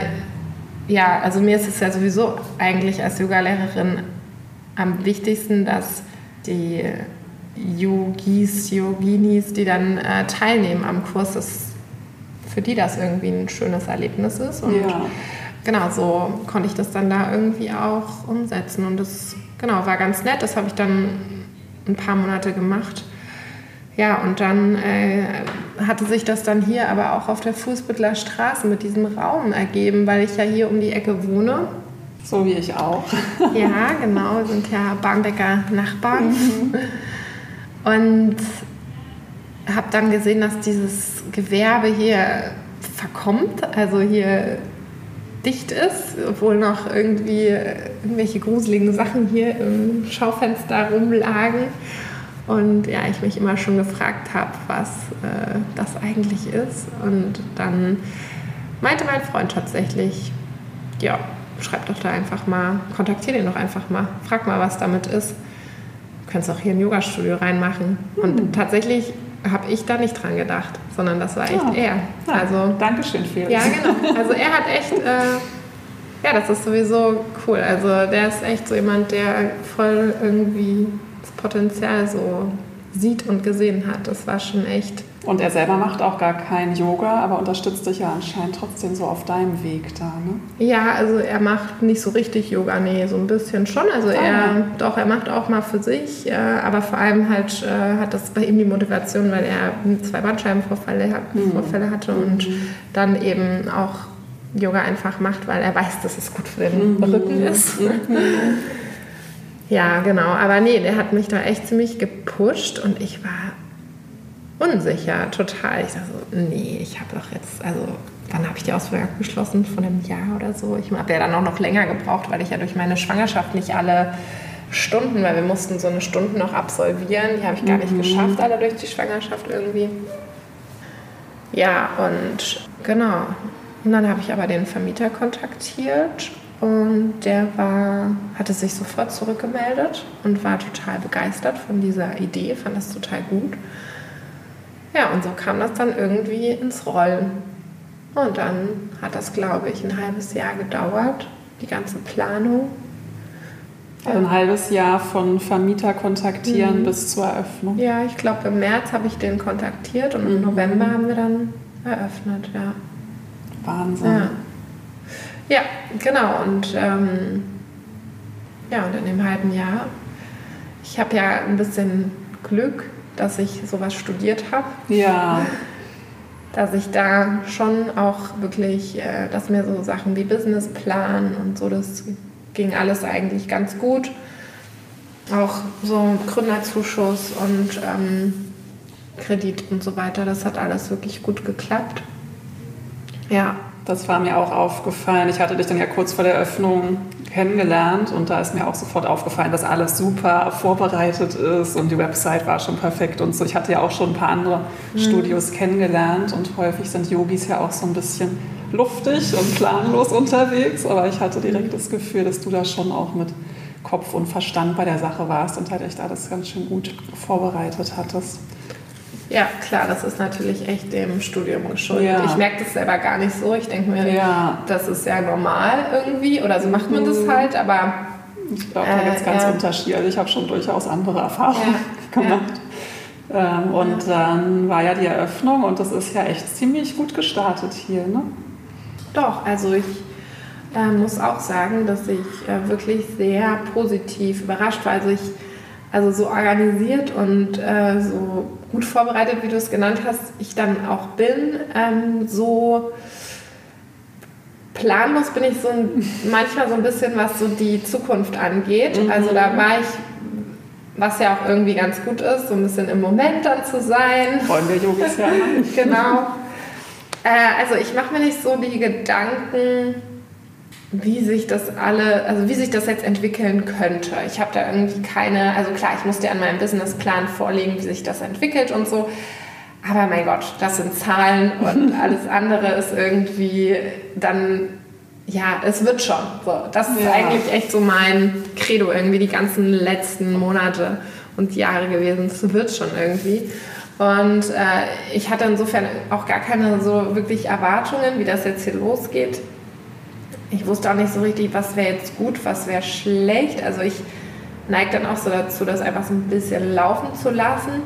ja, also mir ist es ja sowieso eigentlich als Yogalehrerin am wichtigsten, dass die Yogis, Yoginis, die dann äh, teilnehmen am Kurs, dass für die das irgendwie ein schönes Erlebnis ist. Und ja genau, so konnte ich das dann da irgendwie auch umsetzen. Und das, genau, war ganz nett. Das habe ich dann ein paar Monate gemacht. Ja, und dann äh, hatte sich das dann hier aber auch auf der Fußbüttler Straße mit diesem Raum ergeben, weil ich ja hier um die Ecke wohne. So wie ich auch. [laughs] ja, genau, wir sind ja Barmbecker Nachbarn. Mhm. Und habe dann gesehen, dass dieses Gewerbe hier verkommt. Also hier dicht ist, obwohl noch irgendwie irgendwelche gruseligen Sachen hier im Schaufenster rumlagen. Und ja, ich mich immer schon gefragt habe, was äh, das eigentlich ist. Und dann meinte mein Freund tatsächlich, ja, schreib doch da einfach mal, kontaktiere den doch einfach mal, frag mal, was damit ist. Du kannst auch hier ein Yoga-Studio reinmachen. Und mhm. tatsächlich habe ich da nicht dran gedacht, sondern das war echt ja. er. Ja, also, Dankeschön, Felix. Ja, genau. Also er hat echt, äh, ja, das ist sowieso cool. Also der ist echt so jemand, der voll irgendwie das Potenzial so sieht und gesehen hat. Das war schon echt. Und er selber macht auch gar kein Yoga, aber unterstützt dich ja anscheinend trotzdem so auf deinem Weg da, ne? Ja, also er macht nicht so richtig Yoga, nee, so ein bisschen schon. Also ah, er, doch, er macht auch mal für sich, äh, aber vor allem halt äh, hat das bei ihm die Motivation, weil er zwei Bandscheibenvorfälle mhm. Vorfälle hatte und mhm. dann eben auch Yoga einfach macht, weil er weiß, dass es gut für den mhm. Rücken ist. Ja, genau. Aber nee, der hat mich da echt ziemlich gepusht und ich war unsicher, total. Ich dachte so, nee, ich habe doch jetzt, also wann habe ich die Ausbildung abgeschlossen? Von einem Jahr oder so. Ich habe ja dann auch noch länger gebraucht, weil ich ja durch meine Schwangerschaft nicht alle Stunden, weil wir mussten so eine Stunde noch absolvieren. Die habe ich gar nicht mhm. geschafft, alle durch die Schwangerschaft irgendwie. Ja, und genau. Und dann habe ich aber den Vermieter kontaktiert und der war, hatte sich sofort zurückgemeldet und war total begeistert von dieser Idee, fand das total gut. Ja, und so kam das dann irgendwie ins Rollen. Und dann hat das, glaube ich, ein halbes Jahr gedauert, die ganze Planung. Also ein halbes Jahr von Vermieter kontaktieren mhm. bis zur Eröffnung. Ja, ich glaube, im März habe ich den kontaktiert und im mhm. November haben wir dann eröffnet, ja. Wahnsinn. Ja, ja genau. Und ähm, ja, und in dem halben Jahr, ich habe ja ein bisschen Glück, dass ich sowas studiert habe. Ja. [laughs] Dass ich da schon auch wirklich, äh, dass mir so Sachen wie Businessplan und so, das ging alles eigentlich ganz gut. Auch so Gründerzuschuss und ähm, Kredit und so weiter, das hat alles wirklich gut geklappt. Ja. Das war mir auch aufgefallen. Ich hatte dich dann ja kurz vor der Öffnung kennengelernt und da ist mir auch sofort aufgefallen, dass alles super vorbereitet ist und die Website war schon perfekt und so. Ich hatte ja auch schon ein paar andere mhm. Studios kennengelernt und häufig sind Yogis ja auch so ein bisschen luftig und planlos unterwegs, aber ich hatte direkt das Gefühl, dass du da schon auch mit Kopf und Verstand bei der Sache warst und halt echt alles ganz schön gut vorbereitet hattest. Ja, klar, das ist natürlich echt dem Studium geschuldet. Ja. Ich merke das selber gar nicht so. Ich denke mir, ja. das ist ja normal irgendwie oder so macht man das mhm. halt, aber. Ich glaube, da gibt es ganz ja. Unterschiede. Ich habe schon durchaus andere Erfahrungen [laughs] gemacht. Ähm, und dann war ja die Eröffnung und das ist ja echt ziemlich gut gestartet hier, ne? Doch, also ich äh, muss auch sagen, dass ich äh, wirklich sehr positiv überrascht war. Also ich also so organisiert und äh, so gut vorbereitet, wie du es genannt hast, ich dann auch bin, ähm, so planlos bin ich so ein, manchmal so ein bisschen, was so die Zukunft angeht. Mhm. Also da war ich, was ja auch irgendwie ganz gut ist, so ein bisschen im Moment dann zu sein. Freuen wir Yogis ja. [laughs] genau. Äh, also ich mache mir nicht so die Gedanken, wie sich das alle, also wie sich das jetzt entwickeln könnte. Ich habe da irgendwie keine, also klar, ich musste an meinem Businessplan vorlegen, wie sich das entwickelt und so. Aber mein Gott, das sind Zahlen und [laughs] alles andere ist irgendwie dann, ja, es wird schon. So, das ist ja. eigentlich echt so mein Credo irgendwie die ganzen letzten Monate und Jahre gewesen. Es wird schon irgendwie. Und äh, ich hatte insofern auch gar keine so wirklich Erwartungen, wie das jetzt hier losgeht ich wusste auch nicht so richtig, was wäre jetzt gut, was wäre schlecht. Also ich neige dann auch so dazu, das einfach so ein bisschen laufen zu lassen.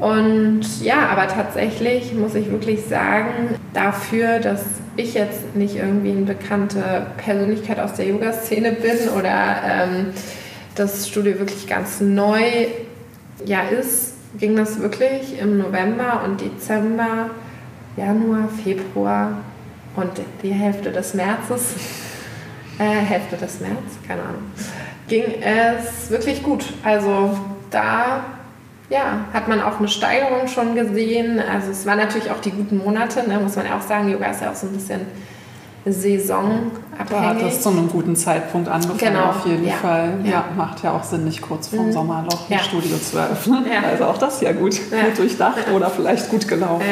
Und ja, aber tatsächlich muss ich wirklich sagen, dafür, dass ich jetzt nicht irgendwie eine bekannte Persönlichkeit aus der Yoga-Szene bin oder ähm, das Studio wirklich ganz neu ja, ist, ging das wirklich im November und Dezember, Januar, Februar und die Hälfte des Märzes, äh, Hälfte des März, keine Ahnung, ging es wirklich gut. Also da ja, hat man auch eine Steigerung schon gesehen. Also es waren natürlich auch die guten Monate, ne, muss man auch sagen. Yoga ist ja auch so ein bisschen saisonabhängig. Da hat das zu einem guten Zeitpunkt angefangen, genau. auf jeden ja. Fall. Ja. ja. macht ja auch Sinn, nicht kurz vorm mhm. Sommerloch ein ja. Studio zu eröffnen. Also auch das ja gut, gut [laughs] durchdacht oder vielleicht gut gelaufen.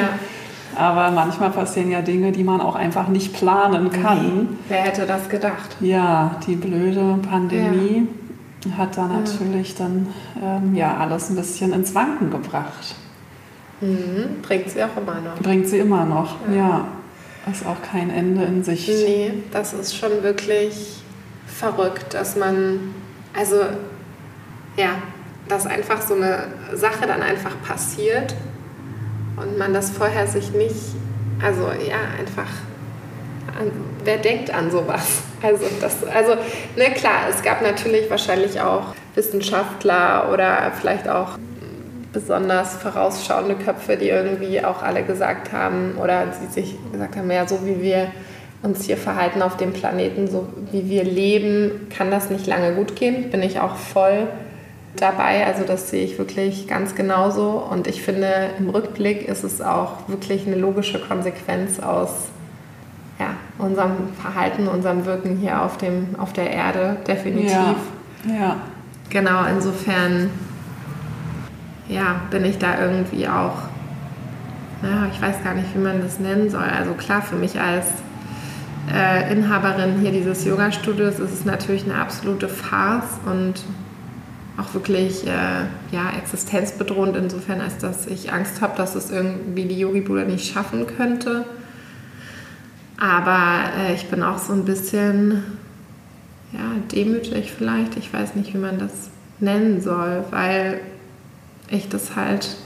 Aber manchmal passieren ja Dinge, die man auch einfach nicht planen kann. Wer hätte das gedacht? Ja, die blöde Pandemie ja. hat da natürlich ja. dann ähm, ja, alles ein bisschen ins Wanken gebracht. Mhm. Bringt sie auch immer noch. Bringt sie immer noch, ja. ja. Ist auch kein Ende in Sicht. Nee, das ist schon wirklich verrückt, dass man, also ja, dass einfach so eine Sache dann einfach passiert und man das vorher sich nicht, also ja, einfach, an, wer denkt an sowas? Also, das, also ne, klar, es gab natürlich wahrscheinlich auch Wissenschaftler oder vielleicht auch besonders vorausschauende Köpfe, die irgendwie auch alle gesagt haben oder sie sich gesagt haben, ja, so wie wir uns hier verhalten auf dem Planeten, so wie wir leben, kann das nicht lange gut gehen. Bin ich auch voll dabei. Also das sehe ich wirklich ganz genauso. Und ich finde, im Rückblick ist es auch wirklich eine logische Konsequenz aus ja, unserem Verhalten, unserem Wirken hier auf, dem, auf der Erde, definitiv. Ja. ja. Genau, insofern ja, bin ich da irgendwie auch, ja, ich weiß gar nicht, wie man das nennen soll. Also klar, für mich als äh, Inhaberin hier dieses Yoga-Studios ist es natürlich eine absolute Farce und auch wirklich äh, ja, existenzbedrohend insofern, als dass ich Angst habe, dass es irgendwie die Yogi-Bude nicht schaffen könnte. Aber äh, ich bin auch so ein bisschen ja, demütig vielleicht. Ich weiß nicht, wie man das nennen soll, weil ich das halt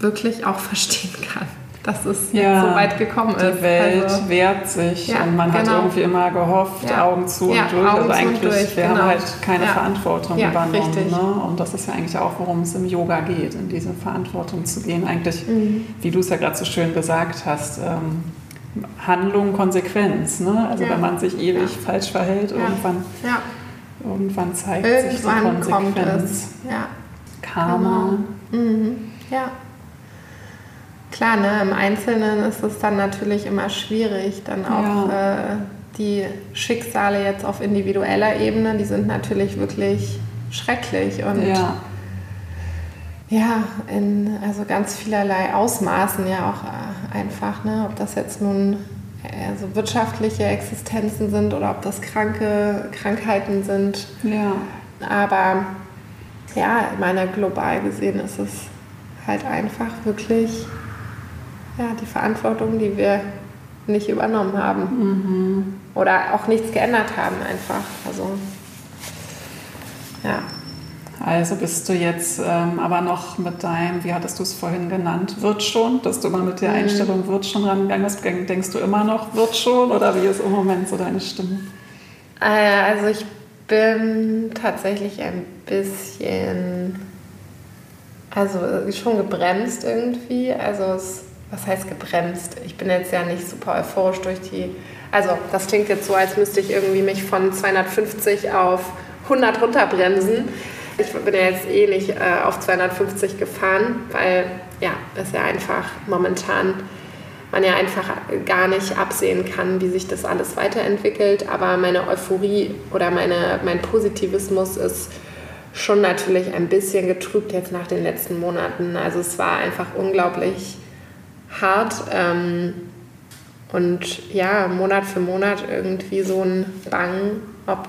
wirklich auch [laughs] verstehen kann. Dass es ja, so weit gekommen ist. Die Welt also, wehrt sich ja, und man genau. hat irgendwie immer gehofft, ja. Augen zu und durch. Augen also eigentlich, durch, wir genau. haben halt keine Verantwortung übernommen. Ne? Und das ist ja eigentlich auch, worum es im Yoga geht, in diese Verantwortung zu gehen. Eigentlich, mhm. wie du es ja gerade so schön gesagt hast, ähm, Handlung, Konsequenz. Ne? Also wenn man sich ewig falsch verhält, irgendwann, irgendwann zeigt irgendwann sich die Konsequenz. Kommt es. Karma. Mhm. Ja. Klar, ne, im Einzelnen ist es dann natürlich immer schwierig, dann auch ja. äh, die Schicksale jetzt auf individueller Ebene, die sind natürlich wirklich schrecklich und ja, ja in also ganz vielerlei Ausmaßen ja auch äh, einfach, ne, ob das jetzt nun also wirtschaftliche Existenzen sind oder ob das kranke Krankheiten sind. Ja. Aber ja, ich meine, global gesehen ist es halt einfach wirklich ja, die Verantwortung, die wir nicht übernommen haben. Mhm. Oder auch nichts geändert haben einfach. Also, ja. Also bist du jetzt ähm, aber noch mit deinem, wie hattest du es vorhin genannt, wird schon, dass du immer mit der mhm. Einstellung wird schon rangegangen bist. Denkst du immer noch, wird schon oder wie ist im Moment so deine Stimme? Äh, also ich bin tatsächlich ein bisschen, also schon gebremst irgendwie. Also es was heißt gebremst? Ich bin jetzt ja nicht super euphorisch durch die. Also, das klingt jetzt so, als müsste ich irgendwie mich von 250 auf 100 runterbremsen. Ich bin ja jetzt eh nicht äh, auf 250 gefahren, weil ja, es ja einfach momentan man ja einfach gar nicht absehen kann, wie sich das alles weiterentwickelt. Aber meine Euphorie oder meine, mein Positivismus ist schon natürlich ein bisschen getrübt jetzt nach den letzten Monaten. Also es war einfach unglaublich hart. Ähm, und ja, Monat für Monat irgendwie so ein Bang, ob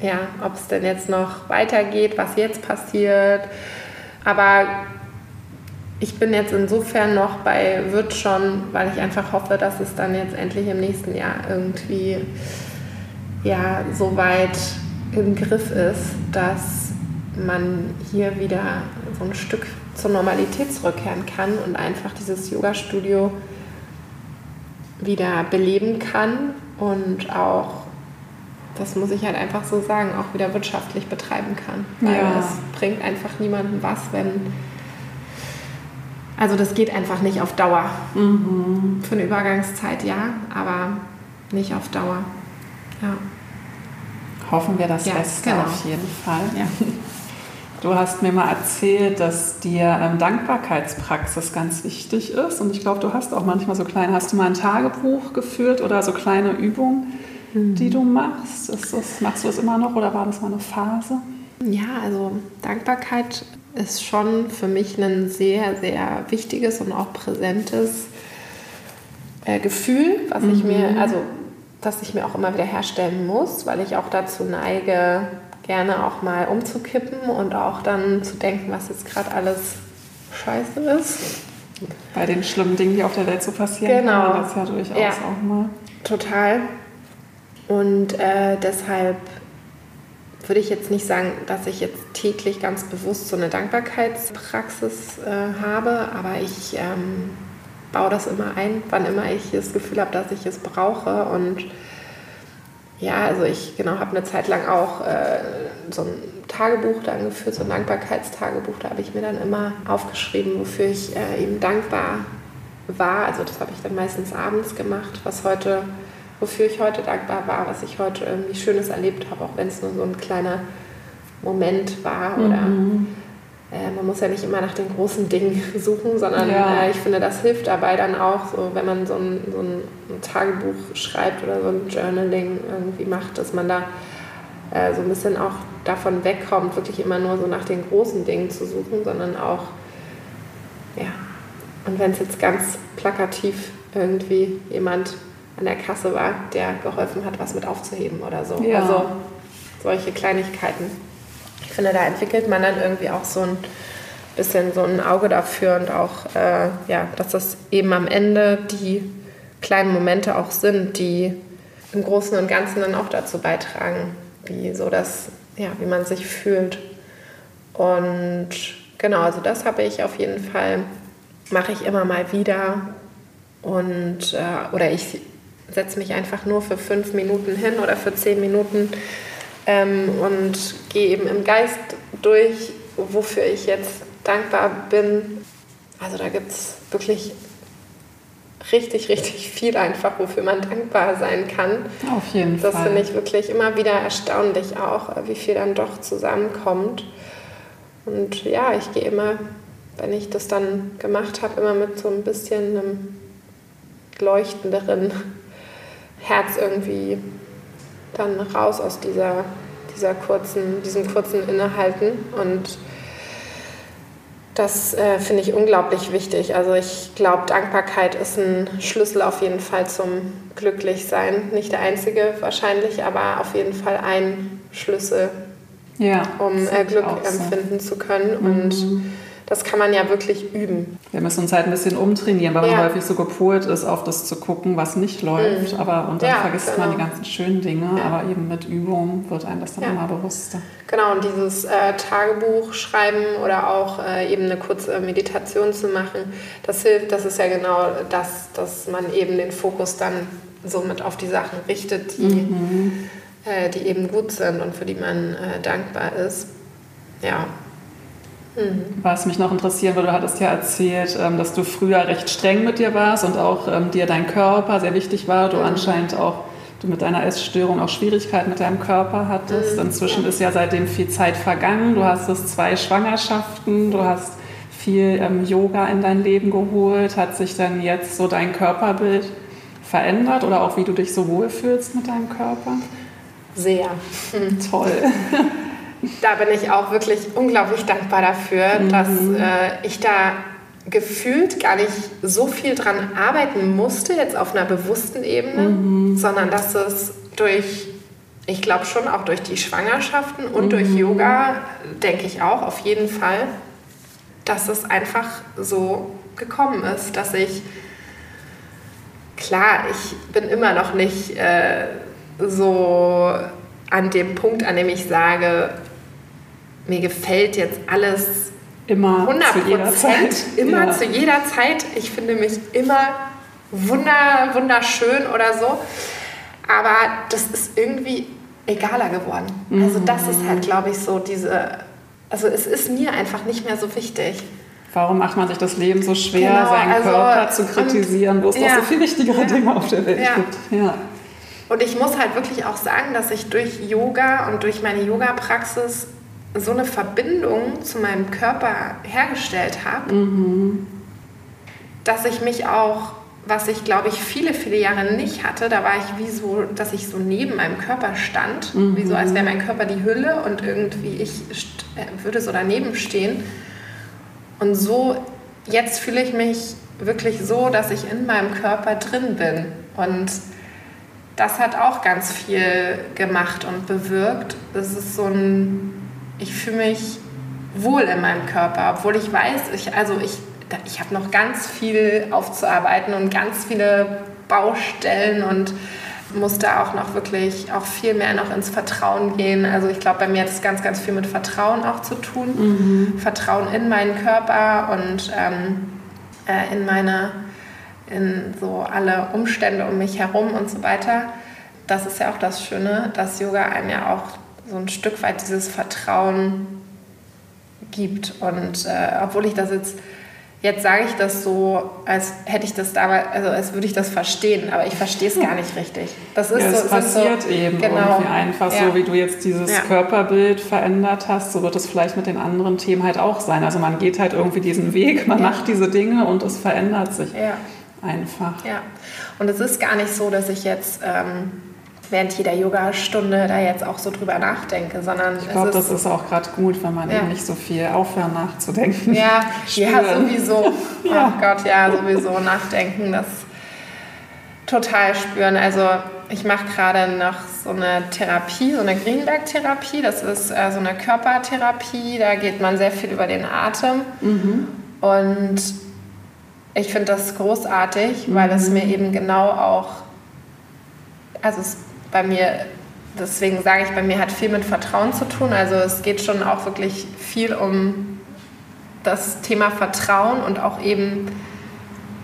ja, ob es denn jetzt noch weitergeht, was jetzt passiert. Aber ich bin jetzt insofern noch bei wird schon, weil ich einfach hoffe, dass es dann jetzt endlich im nächsten Jahr irgendwie ja so weit im Griff ist, dass man hier wieder so ein Stück zur Normalität zurückkehren kann und einfach dieses Yoga-Studio wieder beleben kann und auch, das muss ich halt einfach so sagen, auch wieder wirtschaftlich betreiben kann. Weil ja. es bringt einfach niemandem was, wenn. Also das geht einfach nicht auf Dauer. Mhm. Für eine Übergangszeit ja, aber nicht auf Dauer. Ja. Hoffen wir das ja, Beste genau. auf jeden Fall. Ja. [laughs] Du hast mir mal erzählt, dass dir ähm, Dankbarkeitspraxis ganz wichtig ist. Und ich glaube, du hast auch manchmal so kleine, hast du mal ein Tagebuch geführt oder so kleine Übungen, mhm. die du machst? Das, machst du das immer noch oder war das mal eine Phase? Ja, also Dankbarkeit ist schon für mich ein sehr, sehr wichtiges und auch präsentes äh, Gefühl, was mhm. ich mir, also das ich mir auch immer wieder herstellen muss, weil ich auch dazu neige, gerne auch mal umzukippen und auch dann zu denken, was jetzt gerade alles scheiße ist. Bei den schlimmen Dingen, die auf der Welt so passieren, genau. kann das ja durchaus ja, auch mal. Total. Und äh, deshalb würde ich jetzt nicht sagen, dass ich jetzt täglich ganz bewusst so eine Dankbarkeitspraxis äh, habe, aber ich ähm, baue das immer ein, wann immer ich das Gefühl habe, dass ich es brauche und ja, also ich genau habe eine Zeit lang auch äh, so ein Tagebuch dann geführt, so ein Dankbarkeitstagebuch. Da habe ich mir dann immer aufgeschrieben, wofür ich äh, eben dankbar war. Also das habe ich dann meistens abends gemacht, was heute, wofür ich heute dankbar war, was ich heute irgendwie Schönes erlebt habe, auch wenn es nur so ein kleiner Moment war oder mhm man muss ja nicht immer nach den großen Dingen [laughs] suchen, sondern ja. äh, ich finde, das hilft dabei dann auch, so wenn man so ein, so ein, Tagebuch schreibt oder so ein Journaling irgendwie macht, dass man da äh, so ein bisschen auch davon wegkommt, wirklich immer nur so nach den großen Dingen zu suchen, sondern auch, ja, und wenn es jetzt ganz plakativ irgendwie jemand an der Kasse war, der geholfen hat, was mit aufzuheben oder so. Ja. Also solche Kleinigkeiten finde, da entwickelt man dann irgendwie auch so ein bisschen so ein Auge dafür und auch, äh, ja, dass das eben am Ende die kleinen Momente auch sind, die im Großen und Ganzen dann auch dazu beitragen, wie so das, ja, wie man sich fühlt. Und genau, also das habe ich auf jeden Fall, mache ich immer mal wieder. Und, äh, oder ich setze mich einfach nur für fünf Minuten hin oder für zehn Minuten ähm, und gehe eben im Geist durch, wofür ich jetzt dankbar bin. Also da gibt es wirklich richtig, richtig viel einfach, wofür man dankbar sein kann. Auf jeden das Fall. Das finde ich wirklich immer wieder erstaunlich auch, wie viel dann doch zusammenkommt. Und ja, ich gehe immer, wenn ich das dann gemacht habe, immer mit so ein bisschen einem leuchtenderen Herz irgendwie dann raus aus dieser, dieser kurzen, diesem kurzen Innehalten und das äh, finde ich unglaublich wichtig. Also ich glaube, Dankbarkeit ist ein Schlüssel auf jeden Fall zum Glücklichsein. Nicht der einzige wahrscheinlich, aber auf jeden Fall ein Schlüssel, ja, um äh, Glück empfinden so. zu können. Mhm. Das kann man ja wirklich üben. Wir müssen uns halt ein bisschen umtrainieren, weil man ja. häufig so gepolt ist, auf das zu gucken, was nicht läuft. Mhm. Aber, und dann ja, vergisst genau. man die ganzen schönen Dinge. Ja. Aber eben mit Übung wird einem das dann immer bewusster. Genau, und dieses äh, Tagebuch schreiben oder auch äh, eben eine kurze Meditation zu machen, das hilft. Das ist ja genau das, dass man eben den Fokus dann somit auf die Sachen richtet, die, mhm. äh, die eben gut sind und für die man äh, dankbar ist. Ja. Was mich noch interessieren würde, du hattest ja erzählt, ähm, dass du früher recht streng mit dir warst und auch ähm, dir dein Körper sehr wichtig war. Du mhm. anscheinend auch du mit deiner Essstörung auch Schwierigkeiten mit deinem Körper hattest. Mhm. Inzwischen ist ja seitdem viel Zeit vergangen. Du hast es zwei Schwangerschaften, du hast viel ähm, Yoga in dein Leben geholt. Hat sich dann jetzt so dein Körperbild verändert oder auch wie du dich so wohlfühlst mit deinem Körper? Sehr. Mhm. Toll. [laughs] da bin ich auch wirklich unglaublich dankbar dafür, mhm. dass äh, ich da gefühlt gar nicht so viel dran arbeiten musste, jetzt auf einer bewussten Ebene, mhm. sondern dass es durch, ich glaube schon auch durch die Schwangerschaften und mhm. durch Yoga, denke ich auch auf jeden Fall, dass es einfach so gekommen ist, dass ich, klar, ich bin immer noch nicht äh, so an dem Punkt, an dem ich sage, mir gefällt jetzt alles immer 100 zu jeder Zeit. immer ja. zu jeder Zeit. Ich finde mich immer wunder, wunderschön oder so. Aber das ist irgendwie egaler geworden. Mhm. Also das ist halt, glaube ich, so diese, also es ist mir einfach nicht mehr so wichtig. Warum macht man sich das Leben so schwer, genau, seinen also, Körper zu kritisieren, wo es ja, doch so viel wichtigere ja, Dinge auf der Welt ja. gibt? Ja. Und ich muss halt wirklich auch sagen, dass ich durch Yoga und durch meine Yoga-Praxis so eine Verbindung zu meinem Körper hergestellt habe, mhm. dass ich mich auch, was ich glaube ich viele, viele Jahre nicht hatte, da war ich wie so, dass ich so neben meinem Körper stand, mhm. wie so als wäre mein Körper die Hülle und irgendwie ich äh, würde so daneben stehen. Und so, jetzt fühle ich mich wirklich so, dass ich in meinem Körper drin bin. Und das hat auch ganz viel gemacht und bewirkt. Das ist so ein ich fühle mich wohl in meinem Körper, obwohl ich weiß, ich, also ich, ich habe noch ganz viel aufzuarbeiten und ganz viele Baustellen und muss da auch noch wirklich auch viel mehr noch ins Vertrauen gehen. Also ich glaube, bei mir hat es ganz, ganz viel mit Vertrauen auch zu tun. Mhm. Vertrauen in meinen Körper und ähm, äh, in meine, in so alle Umstände um mich herum und so weiter. Das ist ja auch das Schöne, dass Yoga einem ja auch so ein Stück weit dieses Vertrauen gibt. Und äh, obwohl ich das jetzt, jetzt sage ich das so, als hätte ich das damals, also als würde ich das verstehen, aber ich verstehe es gar nicht richtig. Das ist ja, so, passiert so, eben genau, irgendwie einfach ja. so, wie du jetzt dieses ja. Körperbild verändert hast, so wird es vielleicht mit den anderen Themen halt auch sein. Also man geht halt irgendwie diesen Weg, man macht diese Dinge und es verändert sich einfach. Ja, und es ist gar nicht so, dass ich jetzt... Ähm, während jeder Yogastunde da jetzt auch so drüber nachdenke, sondern ich glaube, das ist auch gerade gut, wenn man ja. eben nicht so viel aufhört nachzudenken. Ja, ja sowieso. [laughs] ja. Oh Gott, ja, sowieso nachdenken, das total spüren. Also ich mache gerade noch so eine Therapie, so eine Greenberg-Therapie. Das ist äh, so eine Körpertherapie. Da geht man sehr viel über den Atem. Mhm. Und ich finde das großartig, weil es mhm. mir eben genau auch also es bei mir, deswegen sage ich, bei mir hat viel mit Vertrauen zu tun. Also es geht schon auch wirklich viel um das Thema Vertrauen und auch eben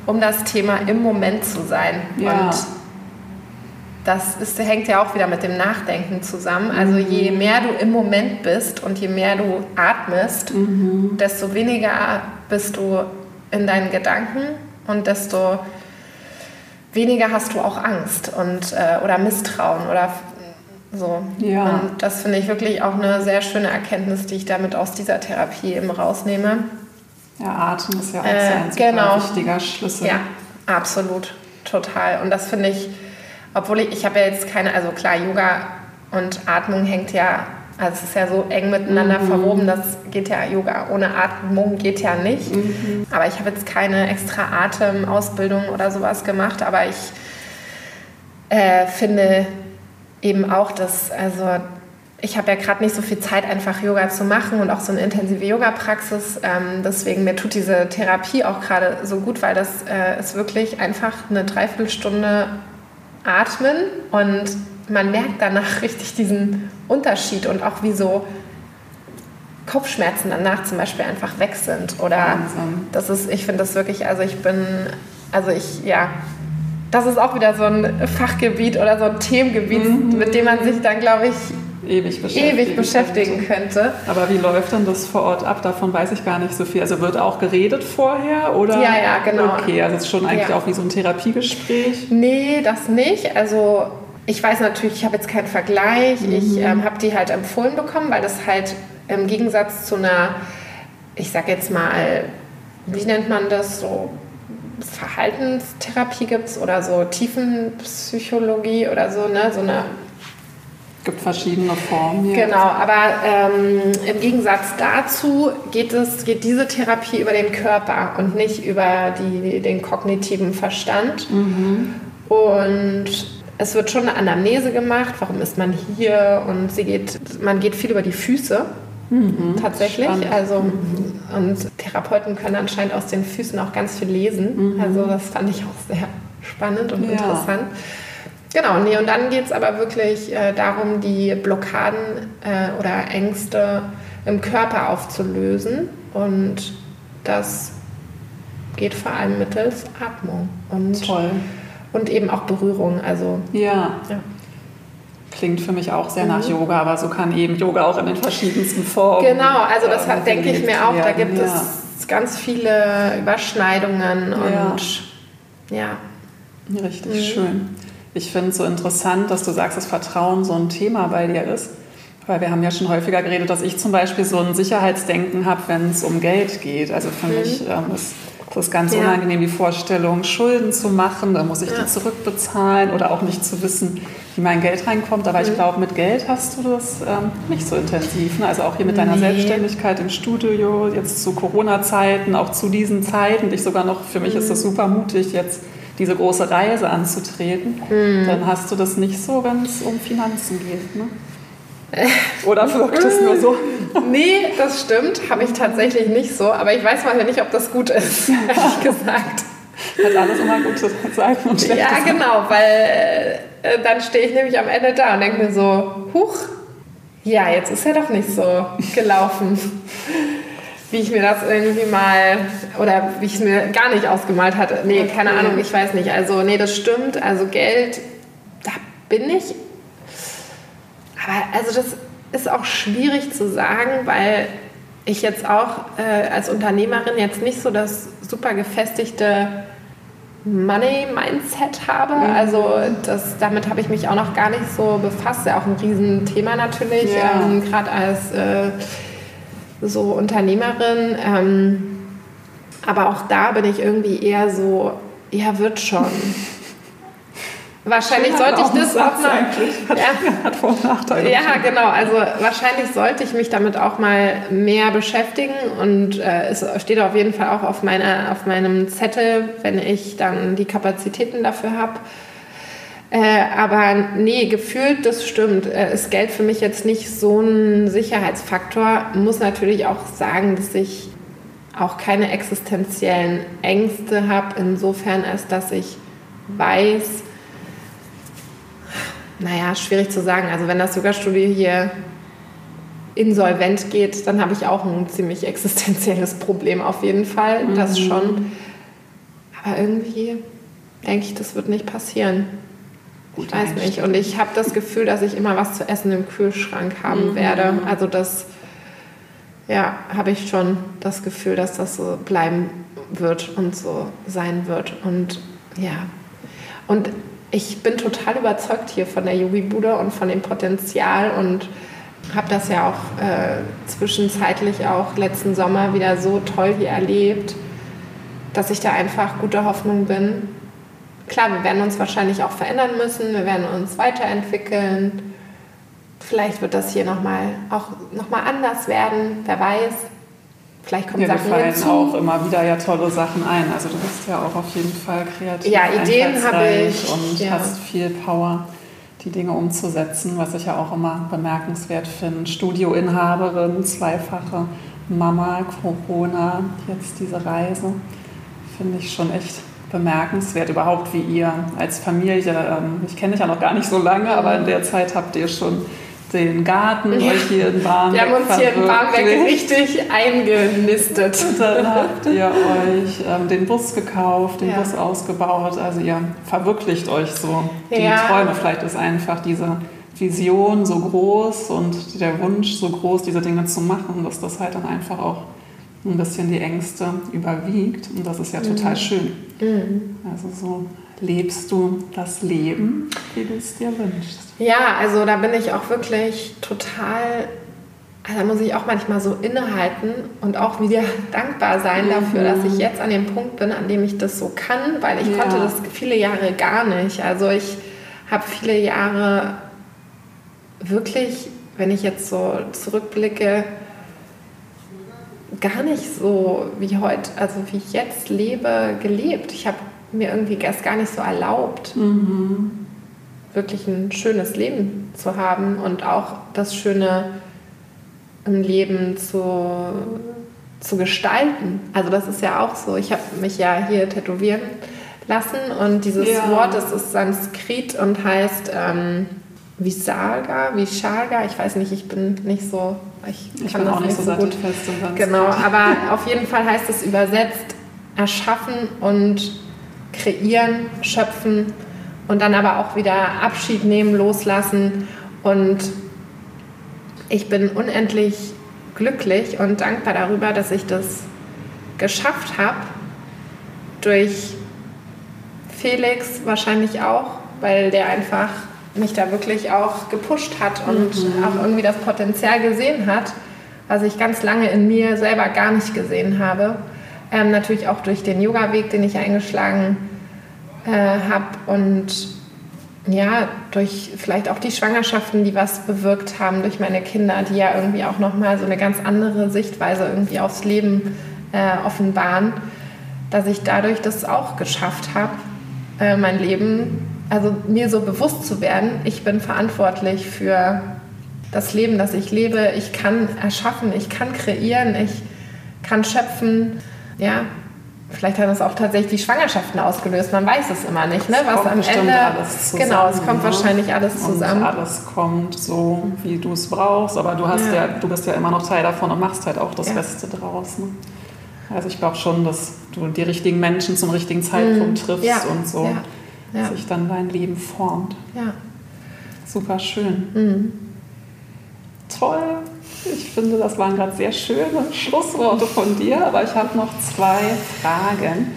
um das Thema im Moment zu sein. Ja. Und das ist, hängt ja auch wieder mit dem Nachdenken zusammen. Also je mehr du im Moment bist und je mehr du atmest, desto weniger bist du in deinen Gedanken und desto weniger hast du auch Angst und, äh, oder Misstrauen oder so. Ja. Und das finde ich wirklich auch eine sehr schöne Erkenntnis, die ich damit aus dieser Therapie eben rausnehme. Ja, Atem ist ja auch Äh, ein super genau. wichtiger Schlüssel. Ja, absolut, total. Und das finde ich, obwohl ich, ich habe ja jetzt keine, also klar, Yoga und Atmung hängt ja, also es ist ja so eng miteinander verwoben, das geht ja, Yoga ohne Atmung geht ja nicht. Aber ich habe jetzt keine extra Atemausbildung oder sowas gemacht, aber ich äh, finde eben auch, dass, also ich habe ja gerade nicht so viel Zeit, einfach Yoga zu machen und auch so eine intensive Yoga-Praxis. Ähm, deswegen, mir tut diese Therapie auch gerade so gut, weil das äh, ist wirklich einfach eine Dreiviertelstunde atmen und man merkt danach richtig diesen Unterschied und auch wie so Kopfschmerzen danach zum Beispiel einfach weg sind. Oder Wahnsinn. das ist, ich finde das wirklich, also ich bin, also ich, ja, das ist auch wieder so ein Fachgebiet oder so ein Themengebiet, mit dem man sich dann, glaube ich, Ewig beschäftigen. ewig beschäftigen könnte. Aber wie läuft denn das vor Ort ab? Davon weiß ich gar nicht so viel. Also wird auch geredet vorher oder? Ja, ja, genau. Okay, also es ist schon eigentlich Ja. auch wie so ein Therapiegespräch. Nee, das nicht. Also ich weiß natürlich, ich habe jetzt keinen Vergleich. Ich ähm, habe die halt empfohlen bekommen, weil das halt im Gegensatz zu einer, ich sag jetzt mal, wie nennt man das, so Verhaltenstherapie gibt es oder so Tiefenpsychologie oder so, ne? So eine gibt verschiedene Formen. Hier. Genau, aber ähm, im Gegensatz dazu geht, es, geht diese Therapie über den Körper und nicht über die, den kognitiven Verstand. Und es wird schon eine Anamnese gemacht, warum ist man hier und sie geht, man geht viel über die Füße. Tatsächlich. Spannend. Also, und Therapeuten können anscheinend aus den Füßen auch ganz viel lesen. Also, das fand ich auch sehr spannend und Ja. interessant. Genau, nee, und dann geht es aber wirklich äh, darum, die Blockaden äh, oder Ängste im Körper aufzulösen. Und das geht vor allem mittels Atmung und, Toll. Und eben auch Berührung. Also, Ja, ja. klingt für mich auch sehr Mhm. nach Yoga, aber so kann eben Yoga auch in den verschiedensten Formen. Genau, also das äh, hat- denke ich mir auch. Da gibt ja. es ganz viele Überschneidungen Ja. und ja. Richtig Mhm. schön. Ich finde es so interessant, dass du sagst, dass Vertrauen so ein Thema bei dir ist. Weil wir haben ja schon häufiger geredet, dass ich zum Beispiel so ein Sicherheitsdenken habe, wenn es um Geld geht. Also für mich ähm, ist das ganz Mhm. Ja. unangenehm, die Vorstellung, Schulden zu machen. Dann muss ich Ja. die zurückbezahlen oder auch nicht zu wissen, wie mein Geld reinkommt. Aber ich Mhm. glaube, mit Geld hast du das ähm, nicht so intensiv. Ne? Also auch hier mit deiner Nee. Selbstständigkeit im Studio, jetzt zu Corona-Zeiten, auch zu diesen Zeiten. Ich sogar noch, für mich ist Mhm. das super mutig, jetzt diese große Reise anzutreten. Mhm. Dann hast du das nicht so, wenn es um Finanzen geht. Ne? [laughs] Oder wirkt es nur so? [laughs] Nee, das stimmt. Habe ich tatsächlich nicht so. Aber ich weiß mal nicht, ob das gut ist, [laughs] ehrlich gesagt. Hat alles immer gute Seiten und schlechte Ja, genau, weil äh, dann stehe ich nämlich am Ende da und denke mir so, huch, ja, jetzt ist ja doch nicht so gelaufen, [laughs] wie ich mir das irgendwie mal, oder wie ich es mir gar nicht ausgemalt hatte. Nee, keine Okay. Ahnung, ich weiß nicht. Also, nee, das stimmt. Also Geld, da bin ich. Aber also das ist auch schwierig zu sagen, weil ich jetzt auch äh, als Unternehmerin jetzt nicht so das super gefestigte Money-Mindset habe. Also das, damit habe ich mich auch noch gar nicht so befasst. Ja, auch ein Riesenthema natürlich, Ja. ähm, gerade als äh, so Unternehmerin. Ähm, aber auch da bin ich irgendwie eher so, ja, wird schon. [laughs] Wahrscheinlich sollte ich das auch mal. Hat, Ja. hat Vor- und Nachteile. Ja, genau. Also wahrscheinlich sollte ich mich damit auch mal mehr beschäftigen und äh, es steht auf jeden Fall auch auf, meiner, auf meinem Zettel, wenn ich dann die Kapazitäten dafür habe. Äh, aber nee, gefühlt, das stimmt, äh, ist Geld für mich jetzt nicht so ein Sicherheitsfaktor. Muss natürlich auch sagen, dass ich auch keine existenziellen Ängste habe, insofern als dass ich weiß, naja, schwierig zu sagen. Also wenn das Yoga-Studio hier insolvent geht, dann habe ich auch ein ziemlich existenzielles Problem auf jeden Fall. Das schon. Aber irgendwie denke ich, das wird nicht passieren. Gut, ich weiß nicht. Und ich habe das Gefühl, dass ich immer was zu essen im Kühlschrank haben mhm. werde. Also das, ja, habe ich schon das Gefühl, dass das so bleiben wird und so sein wird. Und ja. Und ich bin total überzeugt hier von der Yogi-Bude und von dem Potenzial und habe das ja auch äh, zwischenzeitlich auch letzten Sommer wieder so toll hier erlebt, dass ich da einfach guter Hoffnung bin, klar, wir werden uns wahrscheinlich auch verändern müssen, wir werden uns weiterentwickeln. Vielleicht wird das hier nochmal auch nochmal anders werden, wer weiß. Vielleicht kommen ja, Sachen fallen hinzu. auch immer wieder ja tolle Sachen ein. Also du bist ja auch auf jeden Fall kreativ. Ja, Ideen habe ich. Und ja. hast viel Power, die Dinge umzusetzen, was ich ja auch immer bemerkenswert finde. Studioinhaberin, zweifache Mama, Corona, jetzt diese Reise. Finde ich schon echt bemerkenswert überhaupt, wie ihr als Familie, ähm, ich kenne dich ja noch gar nicht so lange, aber in der Zeit habt ihr schon den Garten euch hier in Barmbek Wir haben uns hier in Barmbek richtig eingenistet. [laughs] Und dann habt ihr euch ähm, den Bus gekauft, den ja. Bus ausgebaut. Also ihr verwirklicht euch so die ja. Träume. Vielleicht ist einfach diese Vision so groß und der Wunsch so groß, diese Dinge zu machen, dass das halt dann einfach auch ein bisschen die Ängste überwiegt. Und das ist ja total mhm. schön. Mhm. Also so lebst du das Leben, wie du es dir wünschst. Ja, also da bin ich auch wirklich total, also da muss ich auch manchmal so innehalten und auch wieder [laughs] dankbar sein mhm. dafür, dass ich jetzt an dem Punkt bin, an dem ich das so kann, weil ich ja. konnte das viele Jahre gar nicht. Also ich habe viele Jahre wirklich, wenn ich jetzt so zurückblicke, gar nicht so wie heute, also wie ich jetzt lebe, gelebt. Ich habe mir irgendwie erst gar nicht so erlaubt, mhm. wirklich ein schönes Leben zu haben und auch das Schöne im Leben zu, zu gestalten. Also das ist ja auch so. Ich habe mich ja hier tätowieren lassen und dieses ja. Wort, das ist Sanskrit und heißt ähm, Visarga, Visharga, ich weiß nicht, ich bin nicht so, ich, ich kann das nicht so, so gut. Fest genau, aber auf jeden Fall heißt es übersetzt erschaffen und kreieren, schöpfen und dann aber auch wieder Abschied nehmen, loslassen. Und ich bin unendlich glücklich und dankbar darüber, dass ich das geschafft habe durch Felix wahrscheinlich auch, weil der einfach mich da wirklich auch gepusht hat und mhm. auch irgendwie das Potenzial gesehen hat, was ich ganz lange in mir selber gar nicht gesehen habe. Ähm, natürlich auch durch den Yoga-Weg, den ich eingeschlagen äh, habe und ja, durch vielleicht auch die Schwangerschaften, die was bewirkt haben, durch meine Kinder, die ja irgendwie auch nochmal so eine ganz andere Sichtweise irgendwie aufs Leben äh, offenbaren, dass ich dadurch das auch geschafft habe, äh, mein Leben also mir so bewusst zu werden, ich bin verantwortlich für das Leben, das ich lebe. Ich kann erschaffen, ich kann kreieren, ich kann schöpfen. Ja, vielleicht hat es auch tatsächlich die Schwangerschaften ausgelöst. Man weiß es immer nicht, ne? was am Ende. Alles zusammen, genau, es kommt ne? wahrscheinlich alles zusammen. Und alles kommt so, wie du es brauchst. Aber du hast ja. ja. du bist ja immer noch Teil davon und machst halt auch das ja. Beste draus. Ne? Also ich glaube schon, dass du die richtigen Menschen zum richtigen Zeitpunkt mhm. triffst ja. und so ja. sich dann dein Leben formt. Ja. Super schön. Mhm. Toll. Ich finde, das waren gerade sehr schöne Schlussworte von dir, aber ich habe noch zwei Fragen,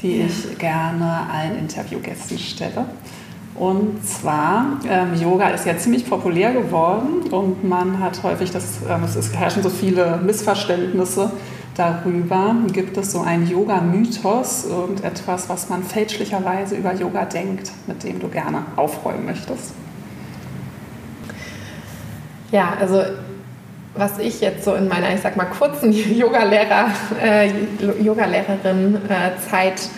die ich gerne allen Interviewgästen stelle. Und zwar, ähm, Yoga ist ja ziemlich populär geworden und man hat häufig das, ähm, es herrschen so viele Missverständnisse darüber. Gibt es so einen Yoga-Mythos, irgendetwas, was man fälschlicherweise über Yoga denkt, mit dem du gerne aufräumen möchtest? Ja, also was ich jetzt so in meiner, ich sag mal, kurzen [laughs] Yogalehrer, äh, Yogalehrerin-Zeit, äh,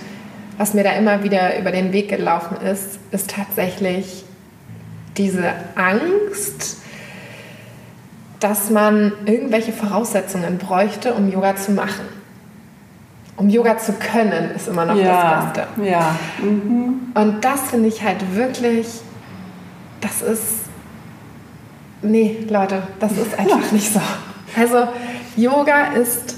was mir da immer wieder über den Weg gelaufen ist, ist tatsächlich diese Angst, dass man irgendwelche Voraussetzungen bräuchte, um Yoga zu machen. Um Yoga zu können, ist immer noch ja, das Beste. Ja. Mhm. Und das finde ich halt wirklich, das ist, nee, Leute, das ist [laughs] einfach nicht so. Also Yoga ist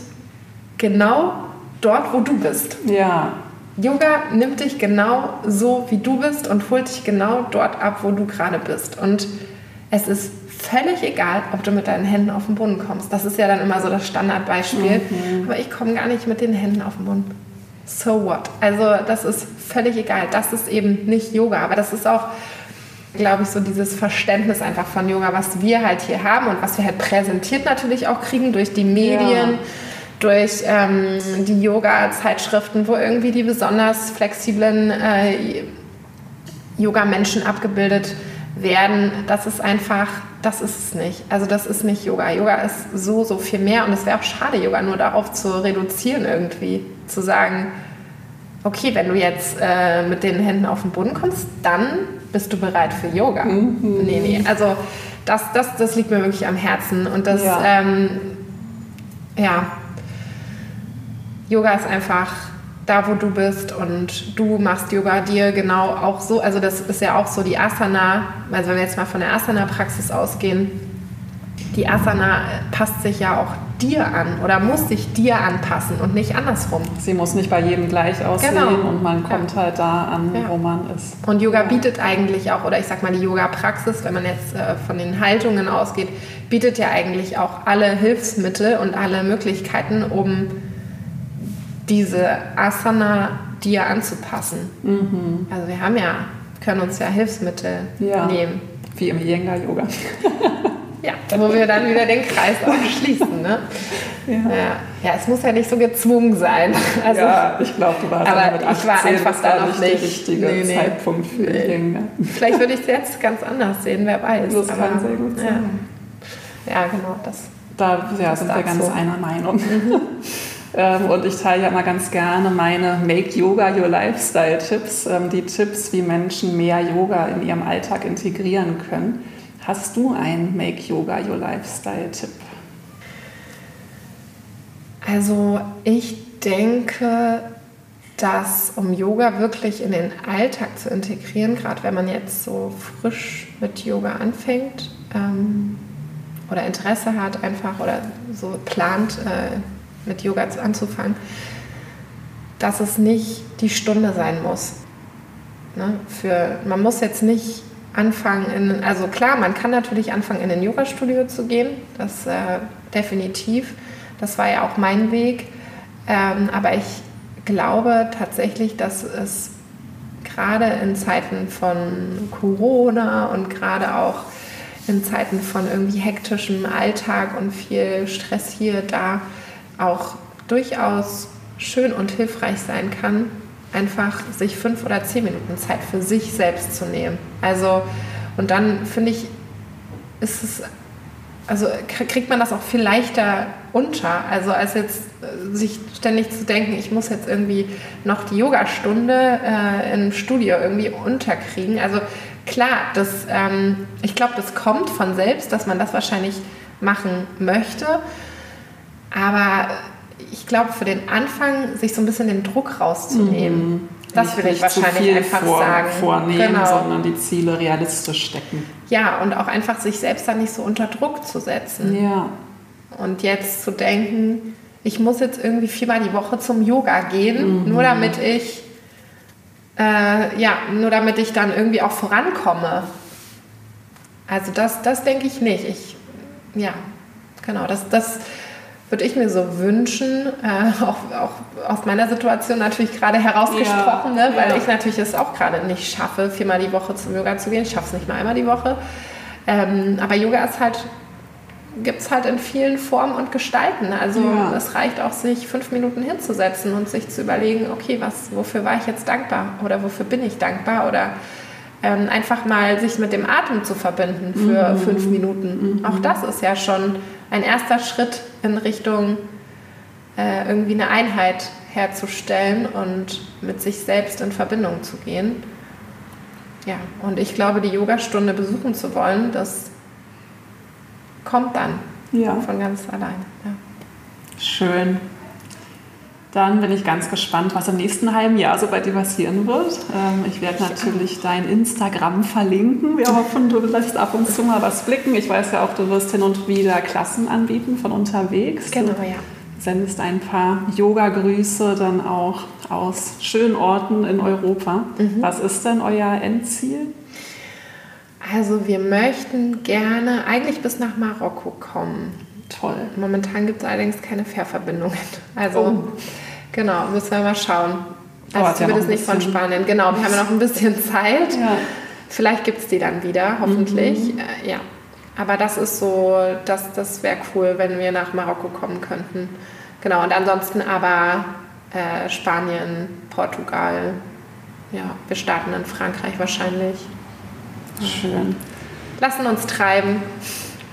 genau dort, wo du bist. Ja. Yoga nimmt dich genau so, wie du bist und holt dich genau dort ab, wo du gerade bist. Und es ist völlig egal, ob du mit deinen Händen auf den Boden kommst. Das ist ja dann immer so das Standardbeispiel. Mhm. Aber ich komme gar nicht mit den Händen auf den Boden. So what? Also das ist völlig egal. Das ist eben nicht Yoga. Aber das ist auch, glaube ich, so dieses Verständnis einfach von Yoga, was wir halt hier haben und was wir halt präsentiert natürlich auch kriegen durch die Medien. Ja durch ähm, die Yoga-Zeitschriften, wo irgendwie die besonders flexiblen äh, Yoga-Menschen abgebildet werden. Das ist einfach, das ist es nicht. Also das ist nicht Yoga. Yoga ist so, so viel mehr und es wäre auch schade, Yoga nur darauf zu reduzieren irgendwie. Zu sagen, okay, wenn du jetzt äh, mit den Händen auf den Boden kommst, dann bist du bereit für Yoga. Mhm. Nee, nee. Also das, das, das liegt mir wirklich am Herzen. Und das, ja, ähm, ja Yoga ist einfach da, wo du bist und du machst Yoga dir genau auch so. Also das ist ja auch so die Asana, also wenn wir jetzt mal von der Asana-Praxis ausgehen, die Asana passt sich ja auch dir an oder muss sich dir anpassen und nicht andersrum. Sie muss nicht bei jedem gleich aussehen genau. und man kommt ja. halt da an, ja. wo man ist. Und Yoga bietet eigentlich auch, oder ich sag mal die Yoga-Praxis, wenn man jetzt äh, von den Haltungen ausgeht, bietet ja eigentlich auch alle Hilfsmittel und alle Möglichkeiten, um diese Asana dir anzupassen. Mhm. Also wir haben ja, können uns ja Hilfsmittel ja. nehmen. Wie im Iyengar Yoga. [laughs] ja, wo wir dann wieder den Kreis [laughs] schließen. Ne? Ja. ja. Ja. es muss ja nicht so gezwungen sein. [laughs] Also, ja, ich glaube, du warst aber mit 18, ich war einfach da noch nicht der richtige nee, nee. Zeitpunkt für nee. Iyengar. Vielleicht würde ich es jetzt ganz anders sehen, wer weiß. Das aber, kann sehr gut sein. Ja, genau. Das, da ja, sind wir ganz so. einer Meinung. Mhm. Ähm, und ich teile ja immer ganz gerne meine Make Yoga Your Lifestyle Tipps, ähm, die Tipps, wie Menschen mehr Yoga in ihrem Alltag integrieren können. Hast du einen Make Yoga Your Lifestyle Tipp? Also ich denke, dass um Yoga wirklich in den Alltag zu integrieren, gerade wenn man jetzt so frisch mit Yoga anfängt ähm, oder Interesse hat einfach oder so plant, äh, mit Yoga anzufangen, dass es nicht die Stunde sein muss. Ne? Für, man muss jetzt nicht anfangen, in, also klar, man kann natürlich anfangen, in ein Yoga-Studio zu gehen, das äh, definitiv. Das war ja auch mein Weg. Ähm, aber ich glaube tatsächlich, dass es gerade in Zeiten von Corona und gerade auch in Zeiten von irgendwie hektischem Alltag und viel Stress hier, da auch durchaus schön und hilfreich sein kann, einfach sich fünf oder zehn Minuten Zeit für sich selbst zu nehmen. Also, und dann finde ich, ist es, also kriegt man das auch viel leichter unter, also als jetzt äh, sich ständig zu denken, ich muss jetzt irgendwie noch die Yogastunde äh, im Studio irgendwie unterkriegen. Also klar, das, ähm, ich glaube, das kommt von selbst, dass man das wahrscheinlich machen möchte. Aber ich glaube, für den Anfang, sich so ein bisschen den Druck rauszunehmen, mhm. das würde ich wahrscheinlich einfach vor, sagen. Vornehmen, genau. sondern die Ziele realistisch stecken. Ja, und auch einfach sich selbst dann nicht so unter Druck zu setzen. Ja. Und jetzt zu denken, ich muss jetzt irgendwie viermal die Woche zum Yoga gehen, mhm. nur damit ich äh, ja, nur damit ich dann irgendwie auch vorankomme. Also das, das denke ich nicht. Ich, ja, genau, das, das, würde ich mir so wünschen, äh, auch, auch aus meiner Situation natürlich gerade herausgesprochen, ja, ne? weil ja. ich natürlich es auch gerade nicht schaffe, viermal die Woche zum Yoga zu gehen. Ich schaffe es nicht mal einmal die Woche. Ähm, aber Yoga ist halt, gibt es halt in vielen Formen und Gestalten. Also ja. es reicht auch, sich fünf Minuten hinzusetzen und sich zu überlegen, okay, was, wofür war ich jetzt dankbar oder wofür bin ich dankbar oder ähm, einfach mal sich mit dem Atem zu verbinden für mhm. fünf Minuten. Mhm. Auch das ist ja schon ein erster Schritt in Richtung äh, irgendwie eine Einheit herzustellen und mit sich selbst in Verbindung zu gehen. Ja, und ich glaube, die Yogastunde besuchen zu wollen, das kommt dann ja. von ganz alleine. Ja. Schön. Dann bin ich ganz gespannt, was im nächsten halben Jahr so bei dir passieren wird. Ähm, ich werde natürlich dein Instagram verlinken. Wir hoffen, du lässt ab und zu mal was blicken. Ich weiß ja auch, du wirst hin und wieder Klassen anbieten von unterwegs. Genau, ja. Du sendest ein paar Yoga-Grüße dann auch aus schönen Orten in Europa. Mhm. Was ist denn euer Endziel? Also wir möchten gerne eigentlich bis nach Marokko kommen. Toll. Momentan gibt es allerdings keine Fährverbindungen. Also oh. genau, müssen wir mal schauen. Also oh, zumindest nicht von Spanien. Genau, wir haben ja noch ein bisschen [laughs] Zeit. Ja. Vielleicht gibt es die dann wieder, hoffentlich. Mhm. Äh, ja. Aber das ist so, das, das wäre cool, wenn wir nach Marokko kommen könnten. Genau, und ansonsten aber äh, Spanien, Portugal. Ja, wir starten in Frankreich wahrscheinlich. Schön. Lassen uns treiben,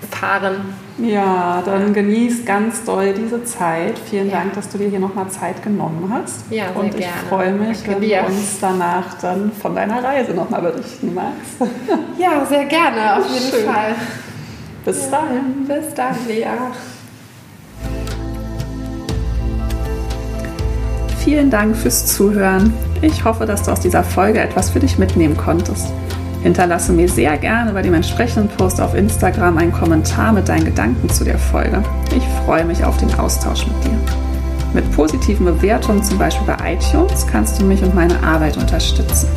fahren. Ja, dann genieß ganz doll diese Zeit. Vielen ja. Dank, dass du dir hier nochmal Zeit genommen hast. Ja, sehr Und ich gerne. freue mich, Danke wenn dir. du uns danach dann von deiner Reise nochmal berichten magst. Ja, sehr gerne, auf jeden Schön. Fall. Bis ja. dahin. Bis dann, Lea. Vielen Dank fürs Zuhören. Ich hoffe, dass du aus dieser Folge etwas für dich mitnehmen konntest. Hinterlasse mir sehr gerne bei dem entsprechenden Post auf Instagram einen Kommentar mit deinen Gedanken zu der Folge. Ich freue mich auf den Austausch mit dir. Mit positiven Bewertungen, zum Beispiel bei iTunes, kannst du mich und meine Arbeit unterstützen.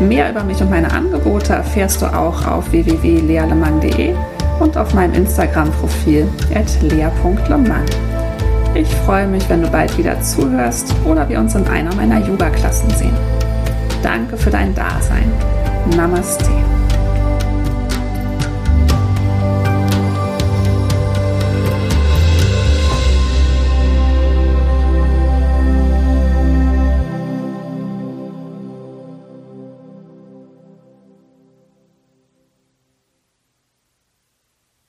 Mehr über mich und meine Angebote erfährst du auch auf www.leerlemang.de und auf meinem Instagram-Profil lea.lemang. Ich freue mich, wenn du bald wieder zuhörst oder wir uns in einer meiner Yoga-Klassen sehen. Danke für dein Dasein. Namaste.